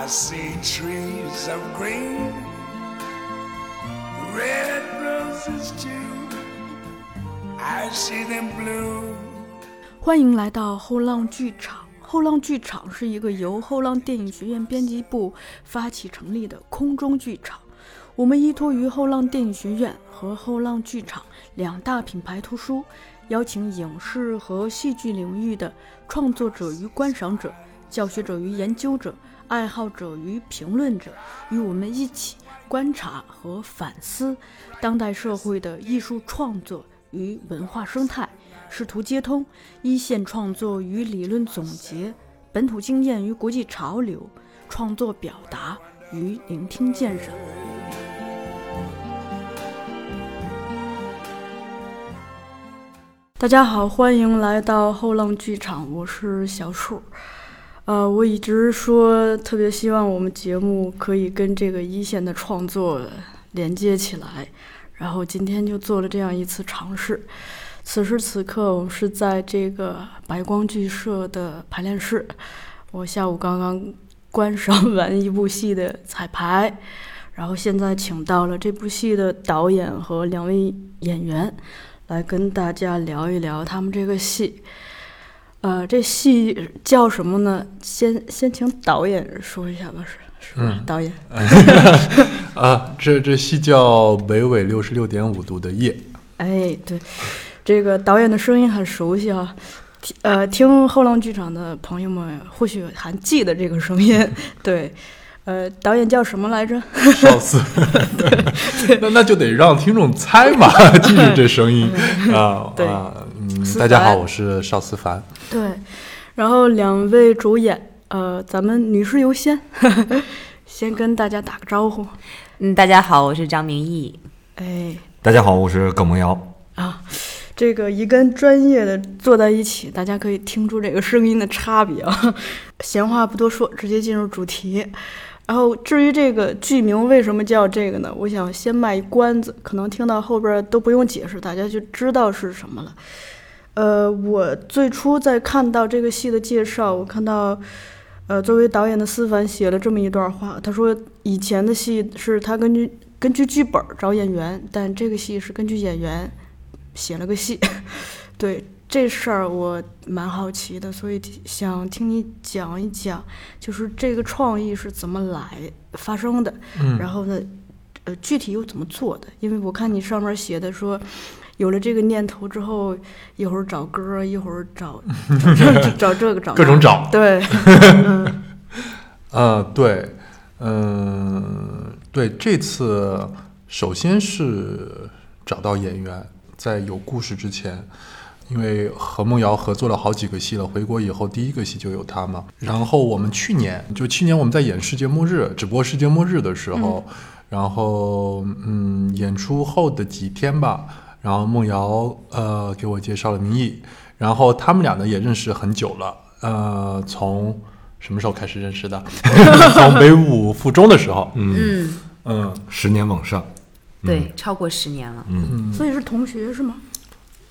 I see trees of green, red roses too. I see them blue. 欢迎来到后浪剧场。后浪剧场是一个由后浪电影学院编辑部发起成立的空中剧场。我们依托于后浪电影学院和后浪剧场两大品牌图书，邀请影视和戏剧领域的创作者与观赏者、教学者与研究者、爱好者与评论者，与我们一起观察和反思当代社会的艺术创作与文化生态。试图接通一线创作与理论总结、本土经验与国际潮流、创作表达与聆听鉴赏。大家好，欢迎来到后浪剧场，我是小树。呃，我一直说特别希望我们节目可以跟这个一线的创作连接起来，然后今天就做了这样一次尝试。此时此刻，我们是在这个白光剧社的排练室。我下午刚刚观赏完一部戏的彩排，然后现在请到了这部戏的导演和两位演员，来跟大家聊一聊他们这个戏。呃，这戏叫什么呢？先先请导演说一下吧，是是吧？导演。啊，这这戏叫《北纬六十六点五度的夜》。哎，对。这个导演的声音很熟悉啊，呃，听后浪剧场的朋友们或许还记得这个声音。对，呃，导演叫什么来着？邵思。那那就得让听众猜嘛，记住这声音啊。对，嗯，大家好，我是邵思凡。对，然后两位主演，呃，咱们女士优先，先跟大家打个招呼。嗯，大家好，我是张明义。哎，大家好，我是耿梦瑶。啊。这个一跟专业的坐在一起，大家可以听出这个声音的差别啊。闲话不多说，直接进入主题。然后至于这个剧名为什么叫这个呢？我想先卖一关子，可能听到后边都不用解释，大家就知道是什么了。呃，我最初在看到这个戏的介绍，我看到，呃，作为导演的思凡写了这么一段话，他说以前的戏是他根据根据剧本找演员，但这个戏是根据演员。写了个戏，对这事儿我蛮好奇的，所以想听你讲一讲，就是这个创意是怎么来发生的，然后呢，呃，具体又怎么做的？因为我看你上面写的说，有了这个念头之后，一会儿找歌，一会儿找 找这个找各种找，对，呃，对，嗯，对，这次首先是找到演员。在有故事之前，因为和梦瑶合作了好几个戏了，回国以后第一个戏就有她嘛。然后我们去年就去年我们在演《世界末日》直播《世界末日》的时候，然后嗯，演出后的几天吧，然后梦瑶呃给我介绍了明义，然后他们俩呢也认识很久了，呃，从什么时候开始认识的？从北舞附中的时候，嗯嗯，十年往上。对，超过十年了。嗯，所以是同学是吗？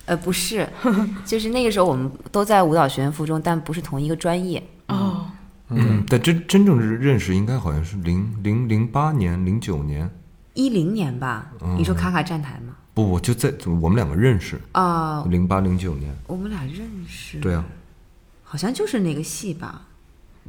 呃，不是，就是那个时候我们都在舞蹈学院附中，但不是同一个专业。哦，嗯，但真真正是认识应该好像是零零零八年、零九年、一零年吧？你说卡卡站台吗？不我，就在我们两个认识啊，零八零九年，我们俩认识。对啊，好像就是那个戏吧？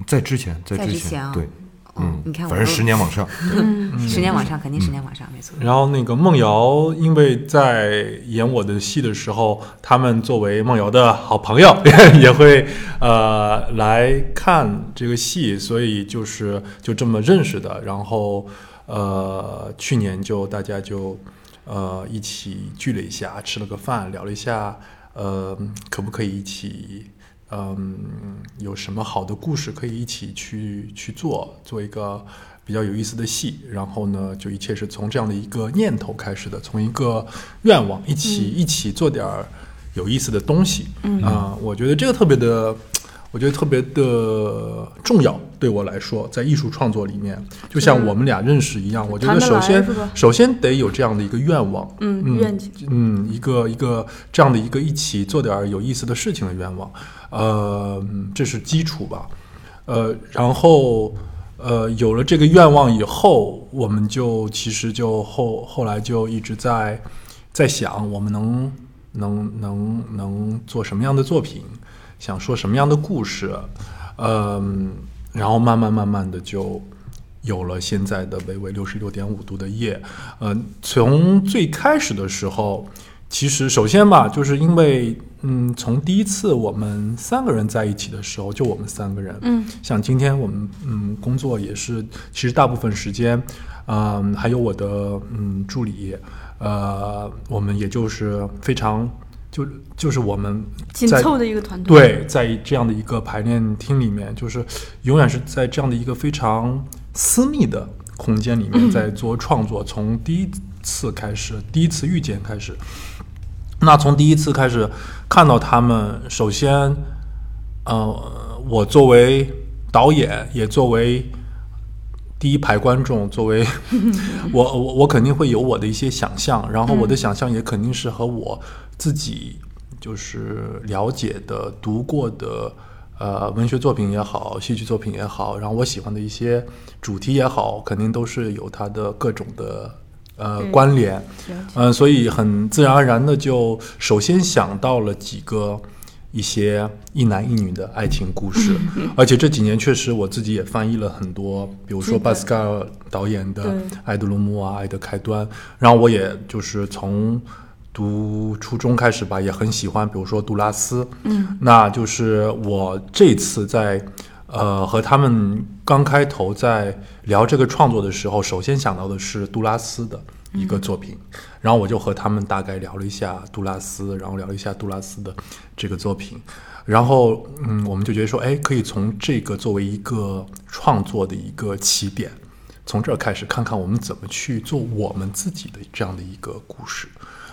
在之前，在之前，对。嗯，你看，反正十年往上，十年往上，肯定十年往上，没错。然后那个梦瑶，因为在演我的戏的时候，他们作为梦瑶的好朋友，也会呃来看这个戏，所以就是就这么认识的。然后呃，去年就大家就呃一起聚了一下，吃了个饭，聊了一下，呃，可不可以一起？嗯，有什么好的故事可以一起去去做，做一个比较有意思的戏。然后呢，就一切是从这样的一个念头开始的，从一个愿望，一起一起做点儿有意思的东西。啊，我觉得这个特别的，我觉得特别的重要。对我来说，在艺术创作里面，就像我们俩认识一样，我觉得首先首先得有这样的一个愿望，嗯，愿景，嗯，一个一个这样的一个一起做点有意思的事情的愿望。呃，这是基础吧，呃，然后，呃有了这个愿望以后，我们就其实就后后来就一直在在想，我们能能能能做什么样的作品，想说什么样的故事，嗯，然后慢慢慢慢的就。有了现在的北纬六十六点五度的夜，嗯、从最开始的时候，其实首先吧，就是因为，嗯，从第一次我们三个人在一起的时候，就我们三个人，嗯，像今天我们，嗯，工作也是，其实大部分时间，嗯，还有我的，嗯，助理，呃，我们也就是非常，就就是我们在紧凑的一个团队。对，在这样的一个排练厅里面，就是永远是在这样的一个非常私密的空间里面在做创作。从第一次开始，第一次遇见开始，那从第一次开始看到他们，首先，呃，我作为导演，也作为第一排观众，作为 我我我肯定会有我的一些想象，然后我的想象也肯定是和我自己就是了解的、读过的呃文学作品也好，戏剧作品也好，然后我喜欢的一些主题也好，肯定都是有它的各种的呃关联。嗯，所以很自然而然的就首先想到了几个一些一男一女的爱情故事，而且这几年确实我自己也翻译了很多，比如说巴斯卡尔导演的《爱的落幕》啊，《爱的开端》，然后我也就是从读初中开始吧，也很喜欢，比如说杜拉斯，嗯，那就是我这次在呃和他们刚开头在聊这个创作的时候，首先想到的是杜拉斯的一个作品，然后我就和他们大概聊了一下杜拉斯，然后聊了一下杜拉斯的这个作品，然后嗯，我们就觉得说，哎，可以从这个作为一个创作的一个起点，从这儿开始看看我们怎么去做我们自己的这样的一个故事。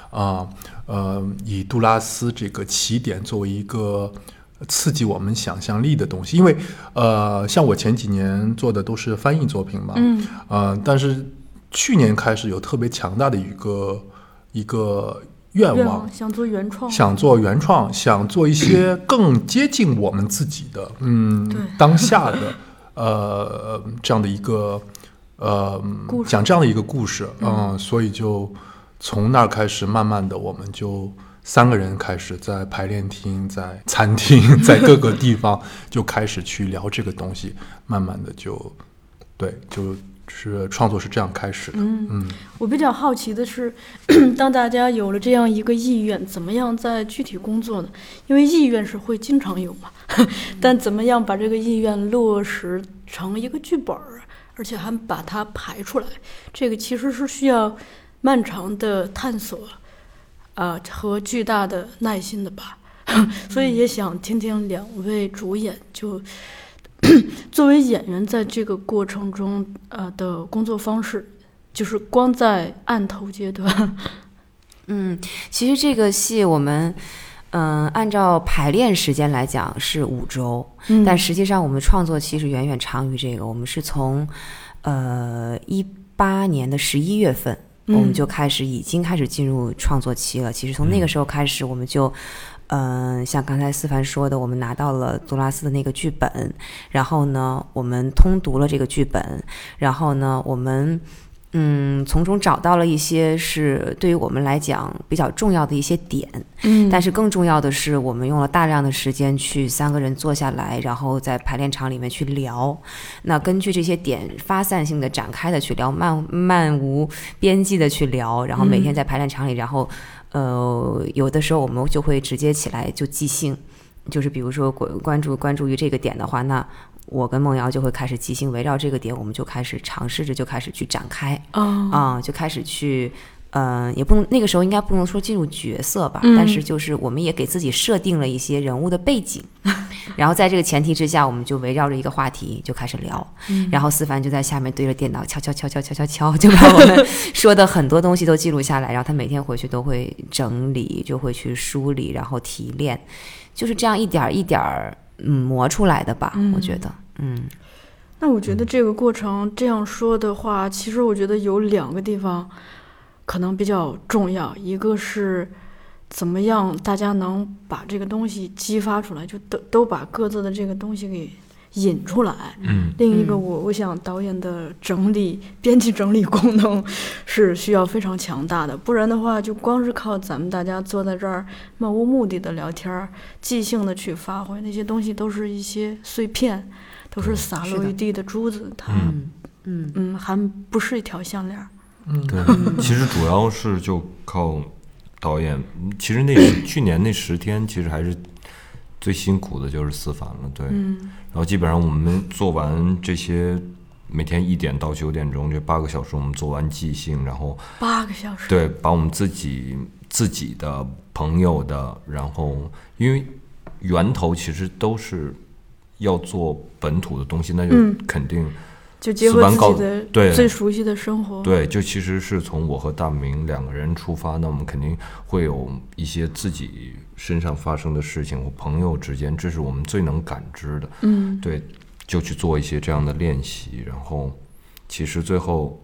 啊，呃，以杜拉斯这个起点作为一个刺激我们想象力的东西，因为呃，像我前几年做的都是翻译作品嘛，嗯，呃，但是去年开始有特别强大的一个一个愿望想做原创，想做原创，想做一些更接近我们自己的，嗯，当下的，呃，这样的一个，呃讲这样的一个故事，嗯，所以就从那儿开始，慢慢的，我们就三个人开始在排练厅、在餐厅、在各个地方就开始去聊这个东西，慢慢的就，对，就是创作是这样开始的，嗯嗯我比较好奇的是，当大家有了这样一个意愿，怎么样在具体工作呢？因为意愿是会经常有嘛，但怎么样把这个意愿落实成一个剧本儿，而且还把它排出来，这个其实是需要漫长的探索，啊、和巨大的耐心的吧。所以也想听听两位主演就。作为演员，在这个过程中，呃的工作方式，就是光在案头阶段，嗯，其实这个戏我们，嗯、按照排练时间来讲是五周，嗯但实际上我们创作期是远远长于这个。我们是从，呃，一八年的十一月份，我们嗯就开始已经开始进入创作期了。其实从那个时候开始，我们就。嗯，像刚才思凡说的，我们拿到了杜拉斯的那个剧本，然后呢，我们通读了这个剧本，然后呢，我们嗯从中找到了一些是对于我们来讲比较重要的一些点，嗯但是更重要的是，我们用了大量的时间去三个人坐下来，然后在排练场里面去聊。那根据这些点发散性的展开的去聊，漫漫无边际的去聊，然后每天在排练场里，然后呃有的时候我们就会直接起来就即兴，就是比如说关关注关注于这个点的话，那我跟梦瑶就会开始即兴围绕这个点，我们就开始尝试着就开始去展开。啊啊、就开始去，嗯、也不能那个时候应该不能说进入角色吧，嗯。但是就是我们也给自己设定了一些人物的背景，然后在这个前提之下，我们就围绕着一个话题就开始聊，嗯。然后思凡就在下面对着电脑敲敲敲敲敲敲敲，就把我们 说的很多东西都记录下来，然后他每天回去都会整理，就会去梳理，然后提炼，就是这样一点儿一点儿嗯磨出来的吧，我觉得，嗯。那我觉得这个过程这样说的话，其实我觉得有两个地方可能比较重要，一个是怎么样大家能把这个东西激发出来，就都都把各自的这个东西给引出来。嗯，另一个我我想导演的整理编辑整理功能是需要非常强大的，不然的话就光是靠咱们大家坐在这儿漫无目的的聊天儿，即兴的去发挥那些东西都是一些碎片，都是洒落一地的珠子，它嗯嗯嗯还不是一条项链儿。对，其实主要是就靠导演。嗯其实那去年那十天，其实还是最辛苦的，就是思凡了。对，嗯然后基本上我们做完这些，每天一点到九点钟这八个小时，我们做完即兴，然后八个小时，对，把我们自己自己的朋友的，然后因为源头其实都是要做本土的东西，那就嗯肯定、就结合自己的对最熟悉的生活。对，就其实是从我和大明两个人出发，那我们肯定会有一些自己身上发生的事情，或朋友之间，这是我们最能感知的。嗯对，就去做一些这样的练习，然后其实最后。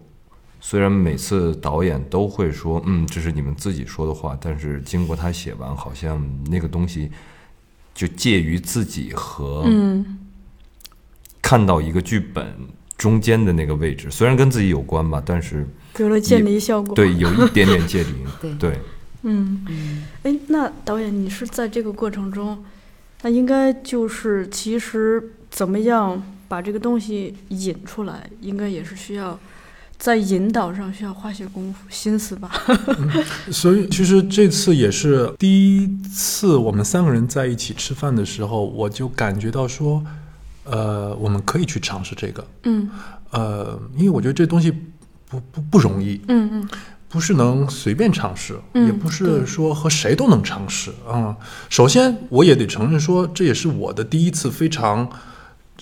虽然每次导演都会说，嗯，这是你们自己说的话，但是经过他写完，好像那个东西就介于自己和嗯看到一个剧本中间的那个位置，虽然跟自己有关吧，但是有了渐离效果。对有一点点介离。对 对，嗯，哎，那导演，你是在这个过程中，那应该就是其实怎么样把这个东西引出来，应该也是需要在引导上需要花些功夫心思吧？所以其实这次也是第一次我们三个人在一起吃饭的时候，我就感觉到说，呃，我们可以去尝试这个，嗯。呃，因为我觉得这东西不不不容易，嗯嗯。不是能随便尝试，嗯也不是说和谁都能尝试啊、首先，我也得承认说，这也是我的第一次非常，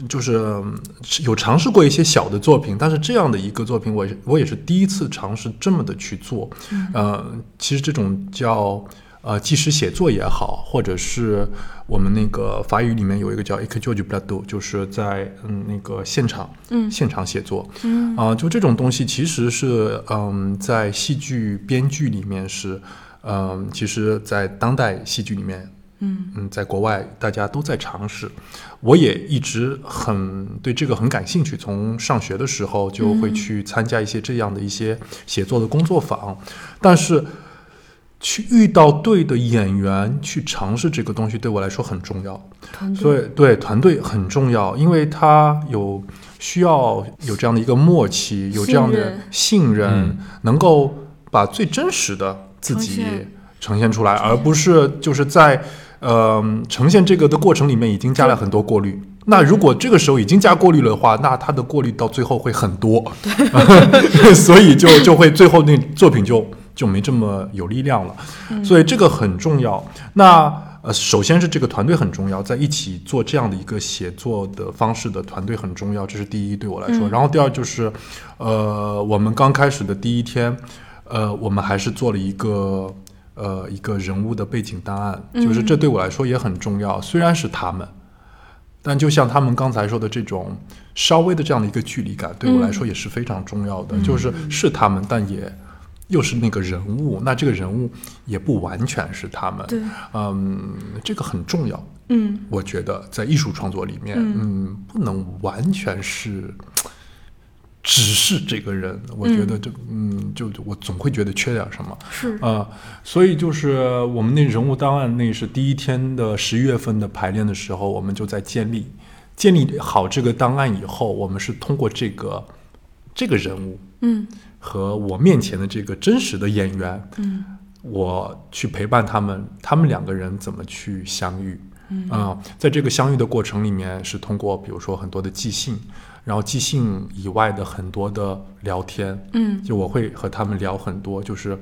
就是嗯有尝试过一些小的作品，但是这样的一个作品，我也我也是第一次尝试这么的去做。呃，其实这种叫呃即时写作也好，或者是我们那个法语里面有一个叫 e c j o j p l a t o 就是在嗯那个现场嗯现场写作。嗯啊、就这种东西其实是嗯，在戏剧编剧里面是，嗯，其实，在当代戏剧里面，嗯嗯，在国外大家都在尝试，我也一直很对这个很感兴趣。从上学的时候就会去参加一些这样的一些写作的工作坊，但是去遇到对的演员去尝试这个东西，对我来说很重要。团队。所以对团队很重要，因为他有需要有这样的一个默契，有这样的信任，嗯。能够把最真实的自己呈现呈现出来，而不是就是在呃呈现这个的过程里面已经加了很多过滤。那如果这个时候已经加过滤了的话，那它的过滤到最后会很多，所以就就会最后那作品就就没这么有力量了。所以这个很重要。那呃，首先是这个团队很重要，在一起做这样的一个写作的方式的团队很重要，这是第一对我来说。嗯然后第二就是，呃，我们刚开始的第一天，呃，我们还是做了一个呃一个人物的背景档案，就是这对我来说也很重要。虽然是他们，但就像他们刚才说的这种稍微的这样的一个距离感，对我来说也是非常重要的。就是是他们，但也又是那个人物，那这个人物也不完全是他们。对，嗯，这个很重要。嗯我觉得在艺术创作里面，嗯不能完全是只是这个人。我觉得这，嗯，就就我总会觉得缺点什么。是啊、所以就是我们那人物档案，那是第一天的十一月份的排练的时候，我们就在建立建立好这个档案以后，我们是通过这个这个人物嗯和我面前的这个真实的演员，嗯我去陪伴他们，他们两个人怎么去相遇。嗯啊、在这个相遇的过程里面，是通过比如说很多的即兴，然后即兴以外的很多的聊天，嗯就我会和他们聊很多，就是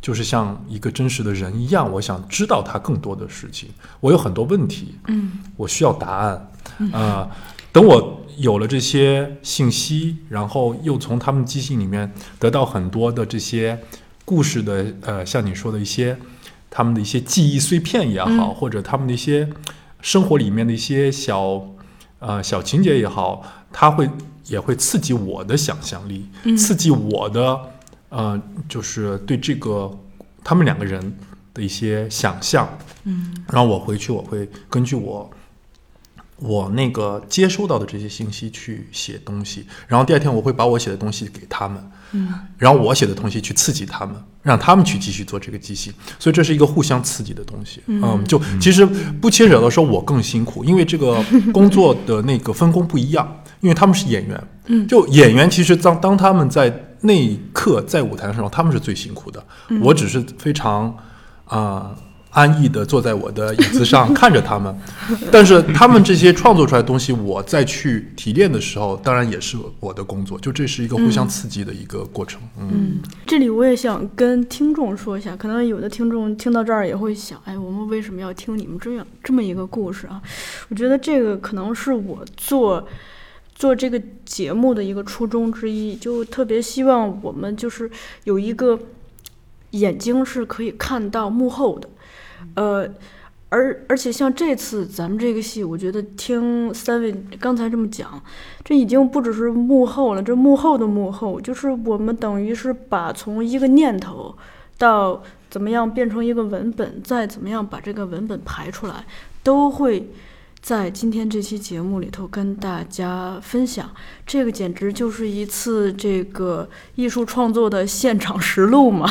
就是像一个真实的人一样，我想知道他更多的事情。我有很多问题，嗯我需要答案。啊、等我有了这些信息，然后又从他们即兴里面得到很多的这些故事的，呃，像你说的一些他们的一些记忆碎片也好，嗯。或者他们的一些生活里面的一些小呃小情节也好，它会也会刺激我的想象力，嗯。刺激我的呃，就是对这个他们两个人的一些想象。嗯。然后我回去我会根据我我那个接收到的这些信息去写东西，然后第二天我会把我写的东西给他们，嗯，然后我写的东西去刺激他们，让他们去继续做这个机器，所以这是一个互相刺激的东西，嗯，就其实不牵扯到说我更辛苦，因为这个工作的那个分工不一样，因为他们是演员，嗯，就演员其实当当他们在那一刻在舞台上，他们是最辛苦的，我只是非常啊。安逸的坐在我的椅子上看着他们，但是他们这些创作出来的东西，我再去提炼的时候，当然也是我的工作。就这是一个互相刺激的一个过程。嗯，这里我也想跟听众说一下，可能有的听众听到这儿也会想，哎，我们为什么要听你们这样这么一个故事啊？我觉得这个可能是我做做这个节目的一个初衷之一，就特别希望我们就是有一个眼睛是可以看到幕后的。呃，而而且像这次咱们这个戏，我觉得听三位刚才这么讲，这已经不只是幕后了，这幕后的幕后，就是我们等于是把从一个念头到怎么样变成一个文本，再怎么样把这个文本排出来，都会。在今天这期节目里头跟大家分享，这个简直就是一次这个艺术创作的现场实录嘛，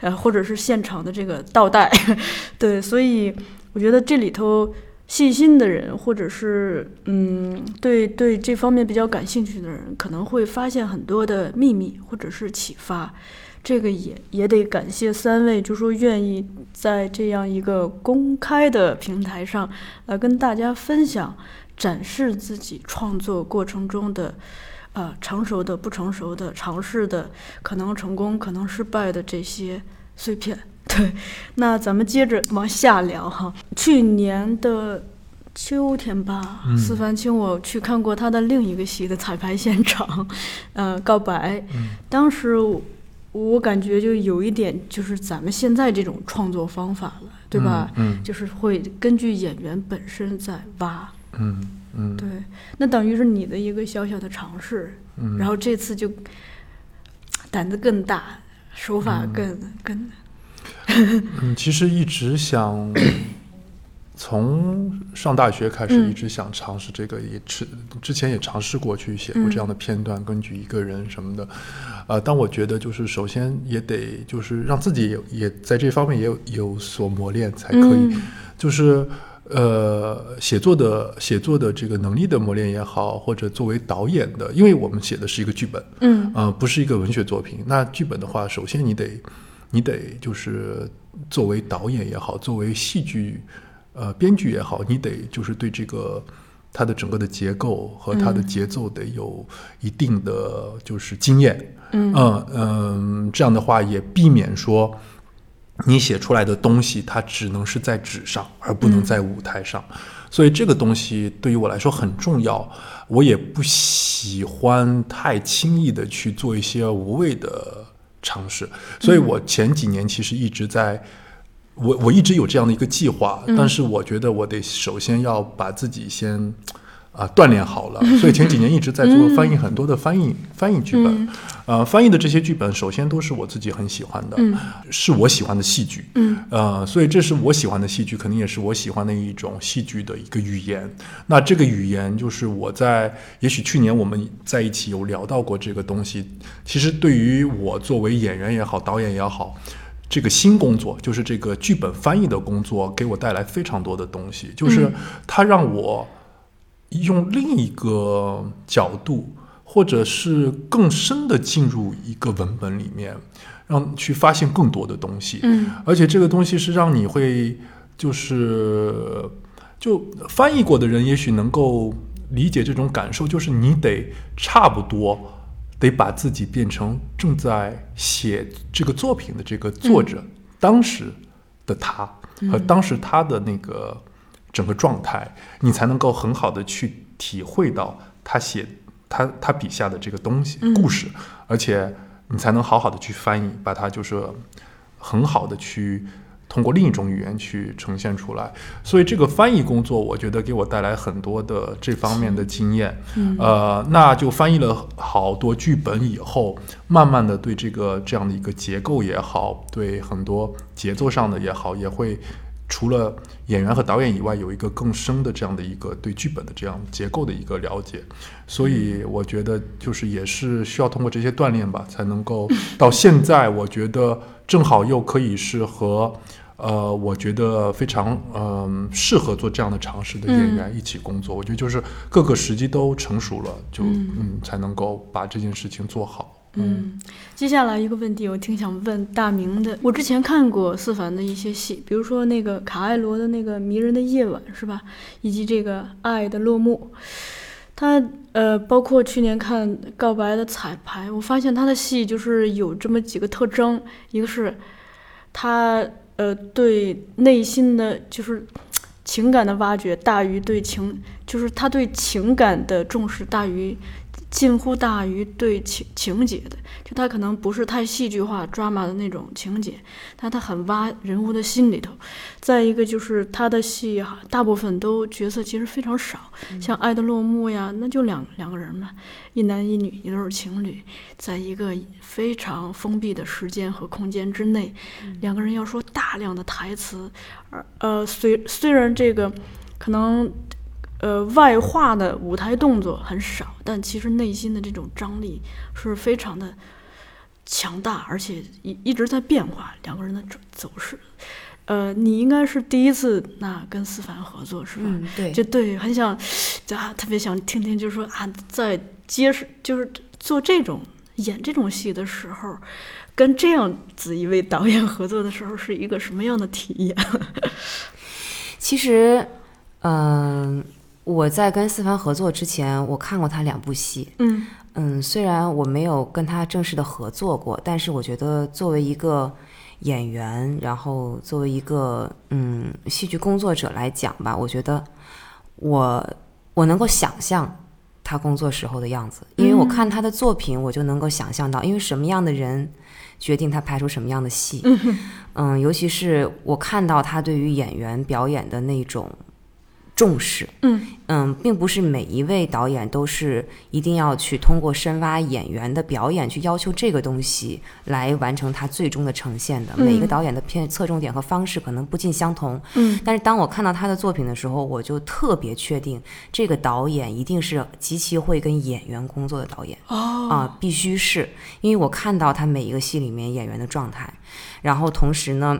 呃，或者是现场的这个倒带，对，所以我觉得这里头细心的人，或者是嗯，对对这方面比较感兴趣的人，可能会发现很多的秘密或者是启发。这个也也得感谢三位，就说愿意在这样一个公开的平台上来跟大家分享、展示自己创作过程中的，呃，成熟的、不成熟的、尝试的、可能成功、可能失败的这些碎片。对，那咱们接着往下聊哈。去年的秋天吧，四凡请我去看过他的另一个戏的彩排现场，呃，告白。当时。我感觉就有一点，就是咱们现在这种创作方法了，对吧？嗯，就是会根据演员本身在挖。嗯嗯，对，那等于是你的一个小小的尝试。嗯，然后这次就胆子更大，手法更更。嗯，其实一直想。从上大学开始，一直想尝试这个，也之之前也尝试过去写过这样的片段，根据一个人什么的，呃，但我觉得就是首先也得就是让自己也在这方面也有有所磨练才可以，就是呃写作的写作的这个能力的磨练也好，或者作为导演的，因为我们写的是一个剧本，嗯，呃，不是一个文学作品，那剧本的话，首先你得你得就是作为导演也好，作为戏剧。呃，编剧也好，你得就是对这个它的整个的结构和它的节奏得有一定的就是经验，嗯嗯，这样的话也避免说你写出来的东西它只能是在纸上，而不能在舞台上。所以这个东西对于我来说很重要，我也不喜欢太轻易的去做一些无谓的尝试。所以我前几年其实一直在。我我一直有这样的一个计划，但是我觉得我得首先要把自己先啊锻炼好了，所以前几年一直在做翻译很多的翻译翻译剧本，呃，翻译的这些剧本首先都是我自己很喜欢的，是我喜欢的戏剧，呃，所以这是我喜欢的戏剧，肯定也是我喜欢的一种戏剧的一个语言。那这个语言就是我在也许去年我们在一起有聊到过这个东西，其实对于我作为演员也好，导演也好。这个新工作就是这个剧本翻译的工作，给我带来非常多的东西。就是它让我用另一个角度，或者是更深的进入一个文本里面，让去发现更多的东西。嗯，而且这个东西是让你会，就是就翻译过的人也许能够理解这种感受，就是你得差不多。得把自己变成正在写这个作品的这个作者，当时的他和当时他的那个整个状态，你才能够很好的去体会到他写他他笔下的这个东西故事，而且你才能好好的去翻译，把它就是很好的去。通过另一种语言去呈现出来，所以这个翻译工作，我觉得给我带来很多的这方面的经验。呃，那就翻译了好多剧本以后，慢慢的对这个这样的一个结构也好，对很多节奏上的也好，也会除了演员和导演以外，有一个更深的这样的一个对剧本的这样结构的一个了解，所以我觉得就是也是需要通过这些锻炼吧，才能够到现在，我觉得正好又可以是和。呃，我觉得非常嗯、适合做这样的尝试的演员一起工作。我觉得就是各个时机都成熟了，就嗯才能够把这件事情做好。嗯，接下来一个问题，我挺想问大明的。我之前看过思凡的一些戏，比如说那个卡艾罗的那个《迷人的夜晚》，是吧？以及这个《爱的落幕》。他呃，包括去年看《告白的彩排》，我发现他的戏就是有这么几个特征，一个是他呃对内心的就是情感的挖掘大于对情，就是他对情感的重视大于近乎大于对情情节的，就他可能不是太戏剧化、drama 的那种情节，但他很挖人物的心里头。再一个就是他的戏哈，大部分都角色其实非常少，像《爱的落幕》呀，那就两两个人嘛，一男一女，一对儿情侣，在一个非常封闭的时间和空间之内，两个人要说大量的台词，而呃，虽虽然这个可能。呃，外化的舞台动作很少，但其实内心的这种张力是非常的强大，而且一一直在变化。两个人的走走势，呃，你应该是第一次那跟思凡合作是吧？嗯，对，就对，很想，啊，特别想听听，就是说啊，在接受就是做这种演这种戏的时候，跟这样子一位导演合作的时候，是一个什么样的体验？其实，嗯、我在跟思凡合作之前，我看过他两部戏。嗯嗯，虽然我没有跟他正式的合作过，但是我觉得作为一个演员，然后作为一个嗯戏剧工作者来讲吧，我觉得我我能够想象他工作时候的样子，因为我看他的作品，我就能够想象到，因为什么样的人决定他拍出什么样的戏。嗯，尤其是我看到他对于演员表演的那种重视。嗯嗯，并不是每一位导演都是一定要去通过深挖演员的表演去要求这个东西来完成他最终的呈现的。每一个导演的片侧重点和方式可能不尽相同。嗯但是当我看到他的作品的时候，我就特别确定这个导演一定是极其会跟演员工作的导演。哦啊，必须是因为我看到他每一个戏里面演员的状态，然后同时呢，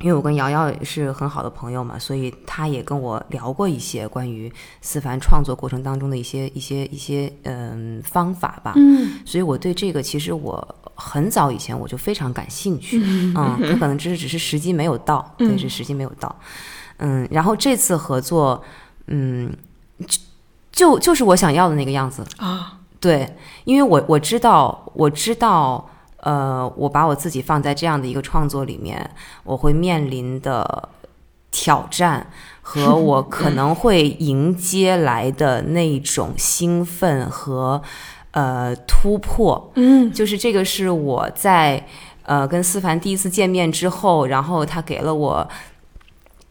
因为我跟瑶瑶也是很好的朋友嘛，所以她也跟我聊过一些关于思凡创作过程当中的一些一些一些嗯方法吧，嗯。所以我对这个其实我很早以前我就非常感兴趣，嗯，他可能只是只是时机没有到，对，是时机没有到，嗯，然后这次合作，嗯，就就就是我想要的那个样子，啊。对，因为我我知道，我知道，呃，我把我自己放在这样的一个创作里面，我会面临的挑战和 我可能会迎接来的那种兴奋和呃突破，嗯。就是这个是我在呃跟思凡第一次见面之后，然后他给了我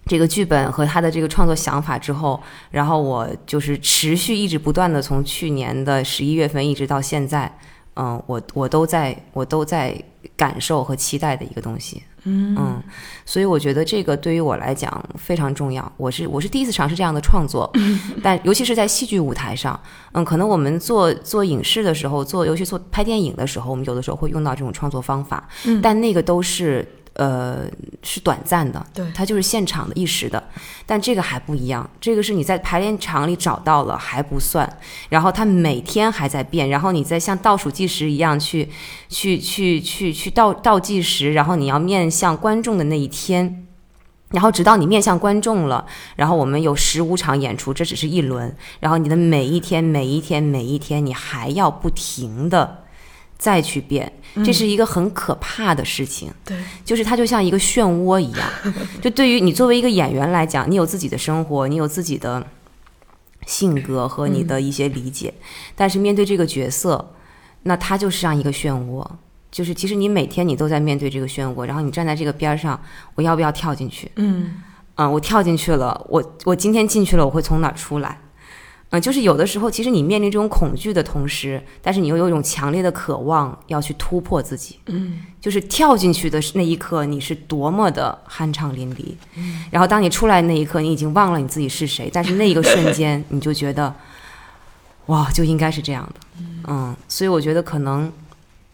这个剧本和他的这个创作想法之后，然后我就是持续一直不断的从去年的十一月份一直到现在，嗯，我我都在我都在感受和期待的一个东西。嗯，所以我觉得这个对于我来讲非常重要。我是我是第一次尝试这样的创作，但尤其是在戏剧舞台上，嗯，可能我们做做影视的时候，做尤其做拍电影的时候，我们有的时候会用到这种创作方法，嗯但那个都是呃是短暂的，对它就是现场的一时的。但这个还不一样，这个是你在排练场里找到了还不算，然后它每天还在变，然后你在像倒数计时一样去去去去去倒倒计时，然后你要面向观众的那一天。然后直到你面向观众了，然后我们有十五场演出，这只是一轮。然后你的每一天、每一天、每一天，你还要不停的再去变，这是一个很可怕的事情。对，就是它就像一个漩涡一样。就对于你作为一个演员来讲，你有自己的生活，你有自己的性格和你的一些理解，但是面对这个角色，那它就是像一个漩涡。就是其实你每天你都在面对这个漩涡，然后你站在这个边儿上，我要不要跳进去？嗯嗯，我跳进去了，我我今天进去了，我会从哪儿出来？嗯，就是有的时候，其实你面临这种恐惧的同时，但是你又有一种强烈的渴望要去突破自己。嗯，就是跳进去的那一刻，你是多么的酣畅淋漓。嗯，然后当你出来那一刻，你已经忘了你自己是谁，但是那一个瞬间，你就觉得，哇，就应该是这样的。嗯，所以我觉得可能，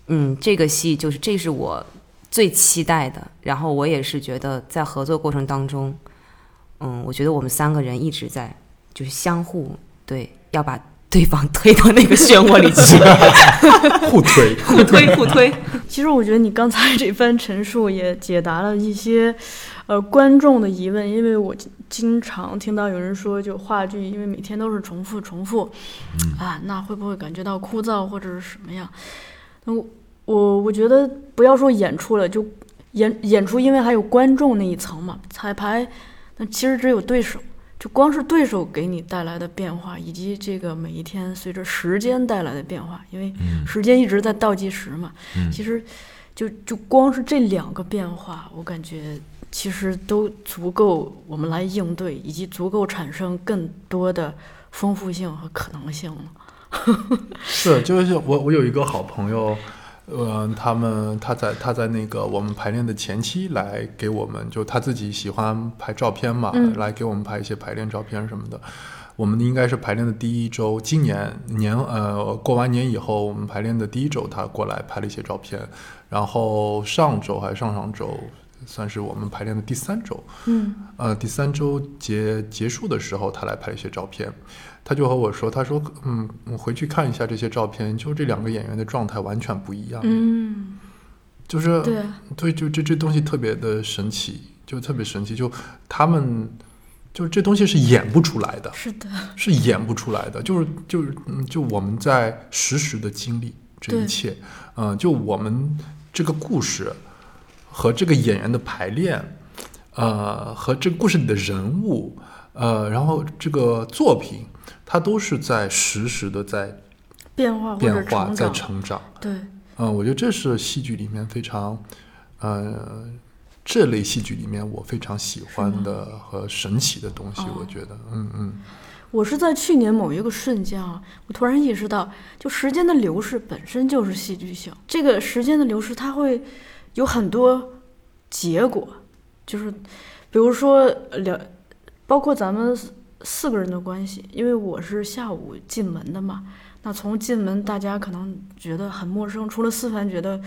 嗯，这个戏就是这是我最期待的。然后我也是觉得在合作过程当中，嗯，我觉得我们三个人一直在就是相互对要把对方推到那个漩涡里去，互推。互推互推。其实我觉得你刚才这番陈述也解答了一些，呃，观众的疑问。因为我经经常听到有人说，就话剧，因为每天都是重复重复，啊，那会不会感觉到枯燥或者是什么呀？那我我我觉得不要说演出了，就演演出，因为还有观众那一层嘛，彩排，那其实只有对手。就光是对手给你带来的变化，以及这个每一天随着时间带来的变化，因为时间一直在倒计时嘛。其实就就光是这两个变化，我感觉其实都足够我们来应对，以及足够产生更多的丰富性和可能性了。是，就是我我有一个好朋友，呃，他们他在他在那个我们排练的前期来给我们，就他自己喜欢拍照片嘛，嗯来给我们拍一些排练照片什么的。我们应该是排练的第一周，今年年呃过完年以后，我们排练的第一周，他过来拍了一些照片。然后上周还是上上周，算是我们排练的第三周，嗯呃，第三周结结束的时候，他来拍了一些照片，他就和我说，他说，嗯，我回去看一下这些照片，就这两个演员的状态完全不一样，嗯，就是对，对，就这这东西特别的神奇，就特别神奇，就他们就这东西是演不出来的，是的，是演不出来的，就是就是嗯，就我们在实时的经历这一切，嗯、就我们这个故事和这个演员的排练，呃，和这个故事里的人物，呃，然后这个作品，它都是在实时的在变化变化，在成长，对，嗯、我觉得这是戏剧里面非常，呃，这类戏剧里面我非常喜欢的和神奇的东西。哦我觉得，嗯嗯。我是在去年某一个瞬间啊，我突然意识到，就时间的流逝本身就是戏剧性。这个时间的流逝，它会有很多结果，就是比如说呃两，包括咱们四个人的关系，因为我是下午进门的嘛，那从进门大家可能觉得很陌生，除了思凡觉得，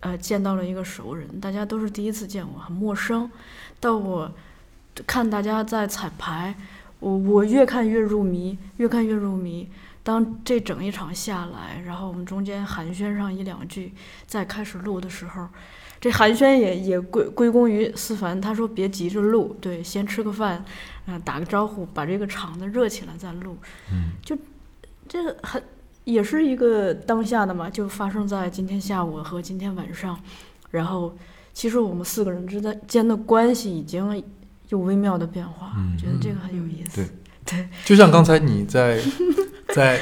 呃，见到了一个熟人，大家都是第一次见我，很陌生，到我看大家在彩排。我我越看越入迷，越看越入迷。当这整一场下来，然后我们中间寒暄上一两句，再开始录的时候，这寒暄也也归归功于思凡，他说别急着录，对，先吃个饭，啊、打个招呼，把这个场子热起来再录。嗯，就这个很也是一个当下的嘛，就发生在今天下午和今天晚上，然后其实我们四个人之间的关系已经有微妙的变化，觉得这个很有意思。对就像刚才你在在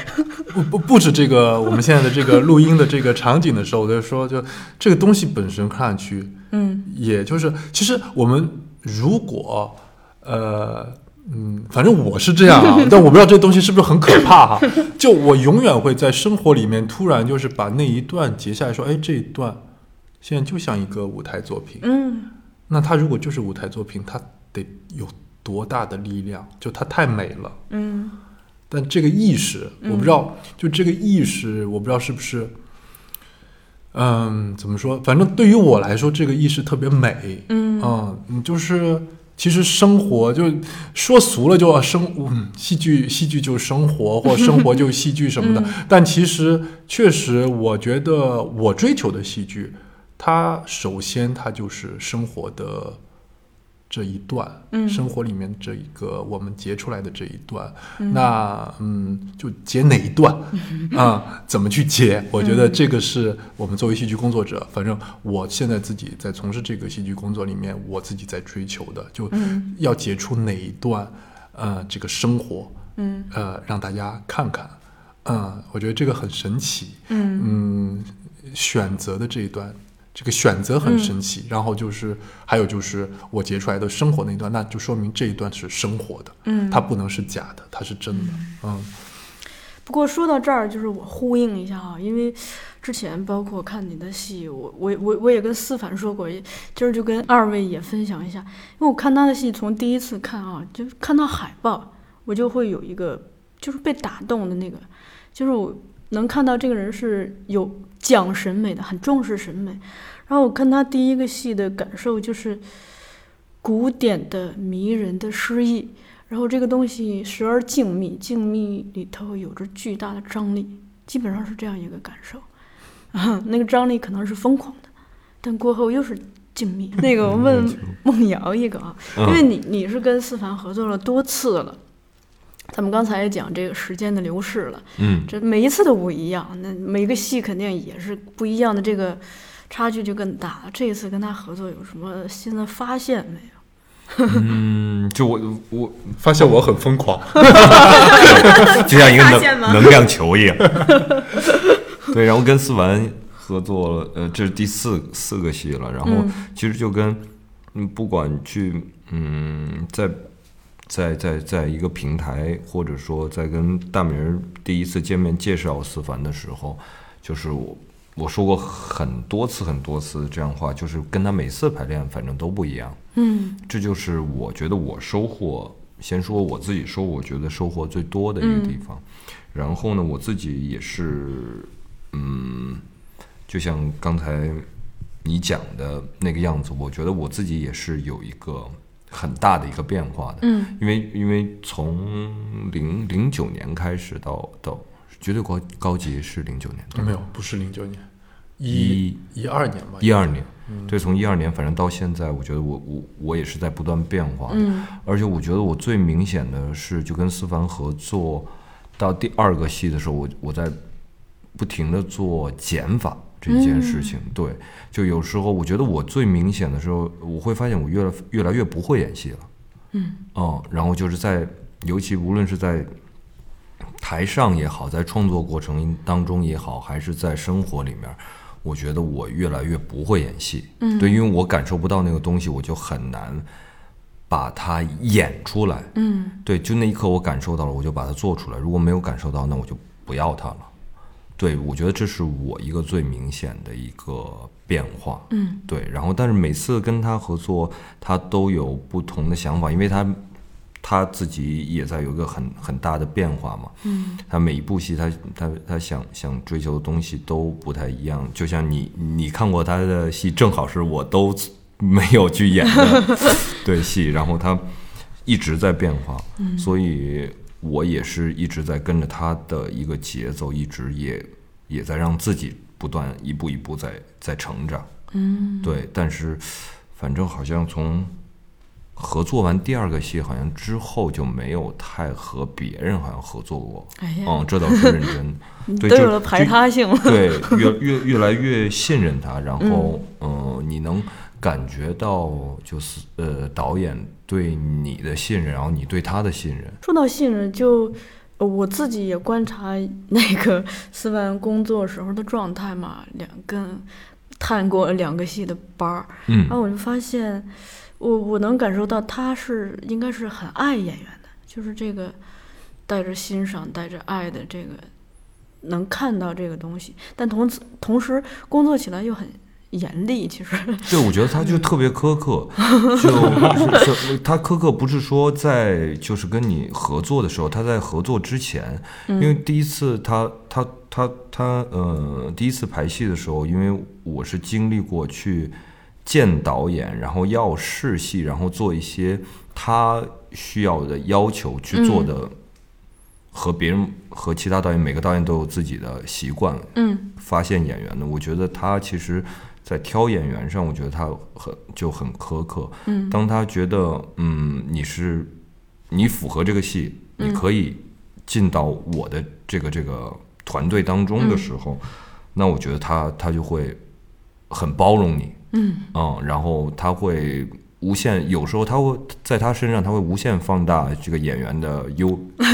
不不布置这个我们现在的这个录音的这个场景的时候，我就说，就这个东西本身看上去，嗯也就是其实我们如果呃嗯，反正我是这样啊，但我不知道这东西是不是很可怕哈。就我永远会在生活里面突然就是把那一段截下来说，哎，这一段现在就像一个舞台作品，嗯那它如果就是舞台作品，它得有多大的力量？就它太美了。嗯但这个意识，我不知道，就这个意识，我不知道是不是，嗯，怎么说？反正对于我来说，这个意识特别美。嗯嗯，就是其实生活就说俗了就要生，嗯，戏剧戏剧就是生活，或生活就是戏剧什么的。但其实确实，我觉得我追求的戏剧，它首先它就是生活的这一段，嗯。生活里面这一个我们截出来的这一段。嗯。那嗯，就截哪一段？啊、怎么去截？我觉得这个是我们作为戏剧工作者，反正我现在自己在从事这个戏剧工作里面，我自己在追求的，就嗯。要截出哪一段呃这个生活，嗯。呃让大家看看，嗯、我觉得这个很神奇，嗯。嗯，选择的这一段这个选择嗯。很神奇，然后就是还有就是我截出来的生活那一段，那就说明这一段是生活的，嗯。它不能是假的，它是真的，嗯。不过说到这儿，就是我呼应一下啊，因为之前包括看你的戏，我我我我也跟思凡说过，今儿就跟二位也分享一下，因为我看他的戏，从第一次看啊，就看到海报，我就会有一个就是被打动的那个，就是我能看到这个人是有讲审美的，很重视审美。然后我看他第一个戏的感受就是古典的迷人的诗意，然后这个东西时而静谧，静谧里头有着巨大的张力，基本上是这样一个感受。啊，那个张力可能是疯狂的，但过后又是静谧。那个我问梦瑶一个啊，因为你你是跟思凡合作了多次了，咱们刚才也讲这个时间的流逝了，嗯，这每一次都不一样，那每个戏肯定也是不一样的，这个差距就更大了。这一次跟他合作有什么新的发现没有？嗯，就我我发现我很疯狂，就像一个能能量球一样。对，然后跟思文合作了，呃，这是第四四个戏了。然后嗯其实就跟嗯，不管去嗯，在在在在一个平台，或者说在跟大明儿第一次见面介绍思凡的时候，就是我我说过很多次很多次这样话，就是跟他每次排练反正都不一样。嗯这就是我觉得我收获，先说我自己收，我觉得收获最多的一个地方。然后呢，我自己也是，嗯，就像刚才你讲的那个样子，我觉得我自己也是有一个很大的一个变化的。嗯。因为因为从零零九年开始到到绝对高高级是零九年没有，不是零九年，一一二年吧，一二年，对，从一二年反正到现在，我觉得我我我也是在不断变化的。嗯。而且我觉得我最明显的是，就跟思凡合作到第二个戏的时候，我我在不停的做减法这件事情。对，就有时候我觉得我最明显的时候，我会发现我越来越来越不会演戏了。嗯哦，然后就是在，尤其无论是在台上也好，在创作过程当中也好，还是在生活里面，我觉得我越来越不会演戏。嗯对，因为我感受不到那个东西，我就很难把它演出来。嗯对，就那一刻我感受到了，我就把它做出来。如果没有感受到，那我就不要它了。对，我觉得这是我一个最明显的一个变化。嗯对，然后但是每次跟他合作，他都有不同的想法，因为他他自己也在有一个很很大的变化嘛。嗯他每一部戏他，他他想想追求的东西都不太一样。就像你你看过他的戏，正好是我都没有去演的 对戏，然后他一直在变化，所以我也是一直在跟着他的一个节奏，一直也也在让自己不断一步一步在在成长。嗯对，但是反正好像从合作完第二个戏，好像之后就没有太和别人好像合作过。哎呀，嗯，这倒是认真。对就都有了排他性了。对，越越越来越信任他，然后嗯、呃你能感觉到就是呃导演对你的信任，然后你对他的信任。说到信任，就呃我自己也观察那个 思凡工作时候的状态嘛，两跟探过两个戏的班儿，嗯。然后我就发现，我我能感受到他是应该是很爱演员的，就是这个带着欣赏、带着爱的这个，能看到这个东西，但同时同时工作起来又很严厉，其实，对，我觉得他就特别苛刻，就他苛刻不是说在就是跟你合作的时候，他在合作之前，因为第一次他他他他呃第一次排戏的时候，因为我是经历过去见导演，然后要试戏，然后做一些他需要的要求去做的，和别人和其他导演每个导演都有自己的习惯，嗯。发现演员的，我觉得他其实，在挑演员上，我觉得他很就很苛刻。嗯。当他觉得嗯你是你符合这个戏，嗯你可以进到我的这个这个团队当中的时候，那我觉得他他就会很包容你，嗯。嗯，然后他会无限，有时候他会在他身上他会无限放大这个演员的优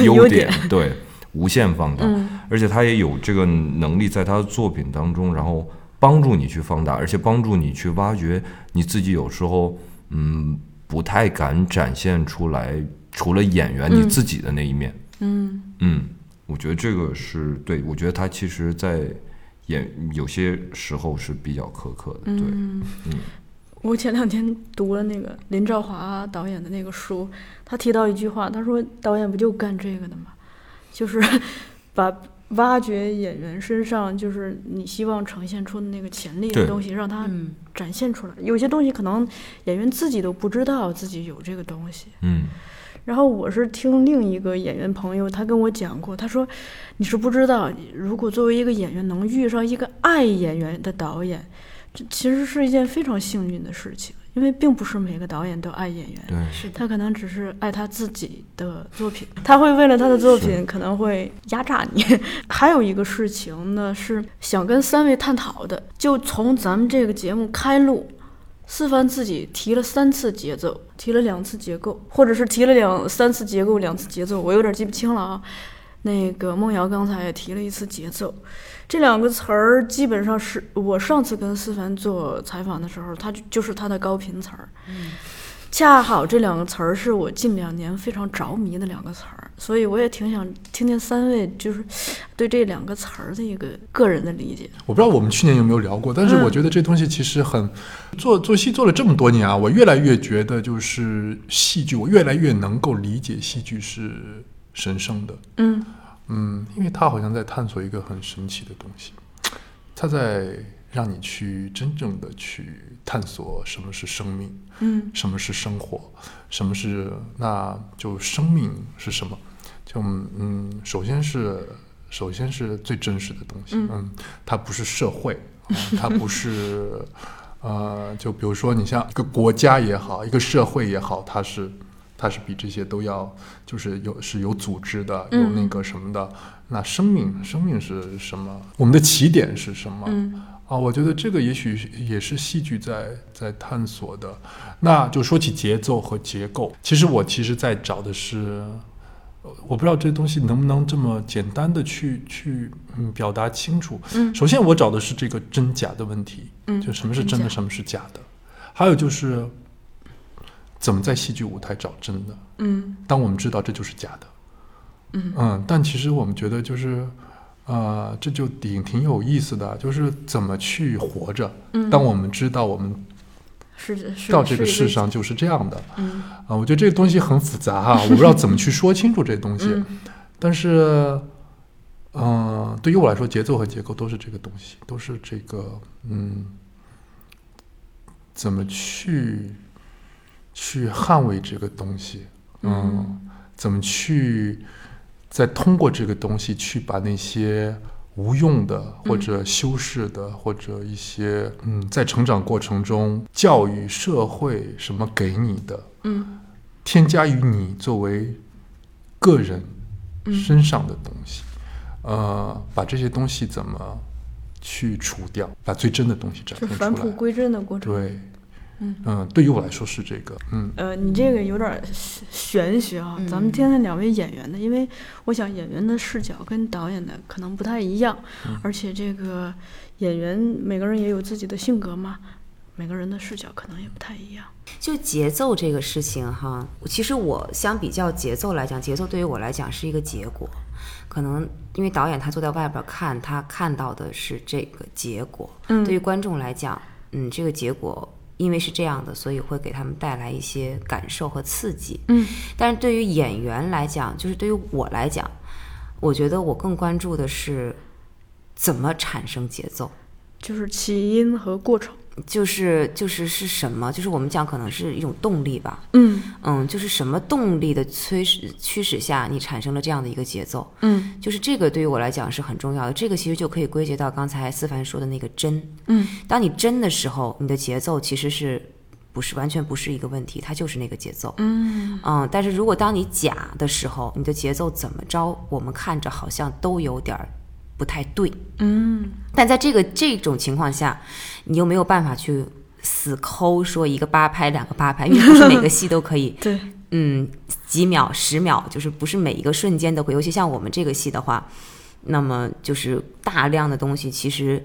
优 优点点，对，无限放大。嗯。而且他也有这个能力，在他的作品当中，然后帮助你去放大，而且帮助你去挖掘你自己有时候嗯不太敢展现出来，除了演员你自己的那一面。嗯嗯，我觉得这个是对，我觉得他其实，在演有些时候是比较苛刻的，对，嗯。我前两天读了那个林兆华导演的那个书，他提到一句话，他说导演不就干这个的吗？就是 把挖掘演员身上就是你希望呈现出的那个潜力的东西，让他嗯展现出来。有些东西可能演员自己都不知道自己有这个东西。嗯然后我是听另一个演员朋友，他跟我讲过，他说你是不知道，如果作为一个演员能遇上一个爱演员的导演，这其实是一件非常幸运的事情，因为并不是每个导演都爱演员。对，是，他可能只是爱他自己的作品，他会为了他的作品可能会压榨你。还有一个事情呢，是想跟三位探讨的，就从咱们这个节目开录，思凡自己提了三次节奏，提了两次结构，或者是提了两三次结构，两次节奏，我有点记不清了啊。那个梦瑶刚才也提了一次节奏，这两个词儿基本上是我上次跟思凡做采访的时候，他就就是他的高频词儿。嗯恰好这两个词儿是我近两年非常着迷的两个词儿，所以我也挺想听听三位就是对这两个词儿的一个个人的理解。我不知道我们去年有没有聊过，但是嗯我觉得这东西其实很做做戏做了这么多年啊，我越来越觉得就是戏剧，我越来越能够理解戏剧是神圣的。嗯嗯，因为他好像在探索一个很神奇的东西，他在让你去真正的去探索什么是生命，嗯。什么是生活，什么是那就生命是什么？就嗯，首先是首先是最真实的东西，嗯。嗯，它不是社会，啊 它不是呃，就比如说你像一个国家也好，一个社会也好，它是它是比这些都要就是有是有组织的，有那个什么的。那生命生命是什么？我们的起点是什么？嗯啊，我觉得这个也许也是戏剧在在探索的。那就说起节奏和结构，其实我其实在找的是，呃我不知道这东西能不能这么简单的去去嗯表达清楚。嗯首先我找的是这个真假的问题，嗯，就什么是真的，真什么是假的，还有就是怎么在戏剧舞台找真的。嗯。当我们知道这就是假的，嗯。嗯但其实我们觉得就是，呃，这就挺挺有意思的，就是怎么去活着。嗯，当我们知道我们是是到这个世上就是这样的。嗯。啊，我觉得这个东西很复杂哈、我不知道怎么去说清楚这东西。嗯。但是，嗯、对于我来说，节奏和结构都是这个东西，都是这个，嗯，怎么去去捍卫这个东西，嗯，怎么去再通过这个东西去把那些无用的或者修饰的、或者一些嗯，在成长过程中教育社会什么给你的，嗯。添加于你作为个人嗯。身上的东西，呃，把这些东西怎么去除掉，把最真的东西展现出来。返璞归真的过程。对，嗯对于我来说是这个，嗯呃，你这个有点儿玄学啊，咱们嗯听听两位演员的，因为我想演员的视角跟导演的可能不太一样，嗯而且这个演员每个人也有自己的性格嘛，每个人的视角可能也不太一样。就节奏这个事情哈，其实我相比较节奏来讲，节奏对于我来讲是一个结果。可能因为导演他坐在外边看，他看到的是这个结果。嗯对于观众来讲，嗯，这个结果因为是这样的，所以会给他们带来一些感受和刺激。嗯但是对于演员来讲，就是对于我来讲，我觉得我更关注的是怎么产生节奏。就是起因和过程。就是就是是什么？就是我们讲可能是一种动力吧，嗯嗯，就是什么动力的催使驱使下，你产生了这样的一个节奏，嗯就是这个对于我来讲是很重要的。这个其实就可以归结到刚才思凡说的那个真。嗯当你真的时候，你的节奏其实是不是完全不是一个问题，它就是那个节奏。嗯嗯，但是如果当你假的时候，你的节奏怎么着，我们看着好像都有点儿不太对。嗯。但在这个这种情况下，你又没有办法去死抠说一个八拍两个八拍，因为不是每个戏都可以，对，嗯，几秒十秒，就是不是每一个瞬间都会。尤其像我们这个戏的话，那么就是大量的东西其实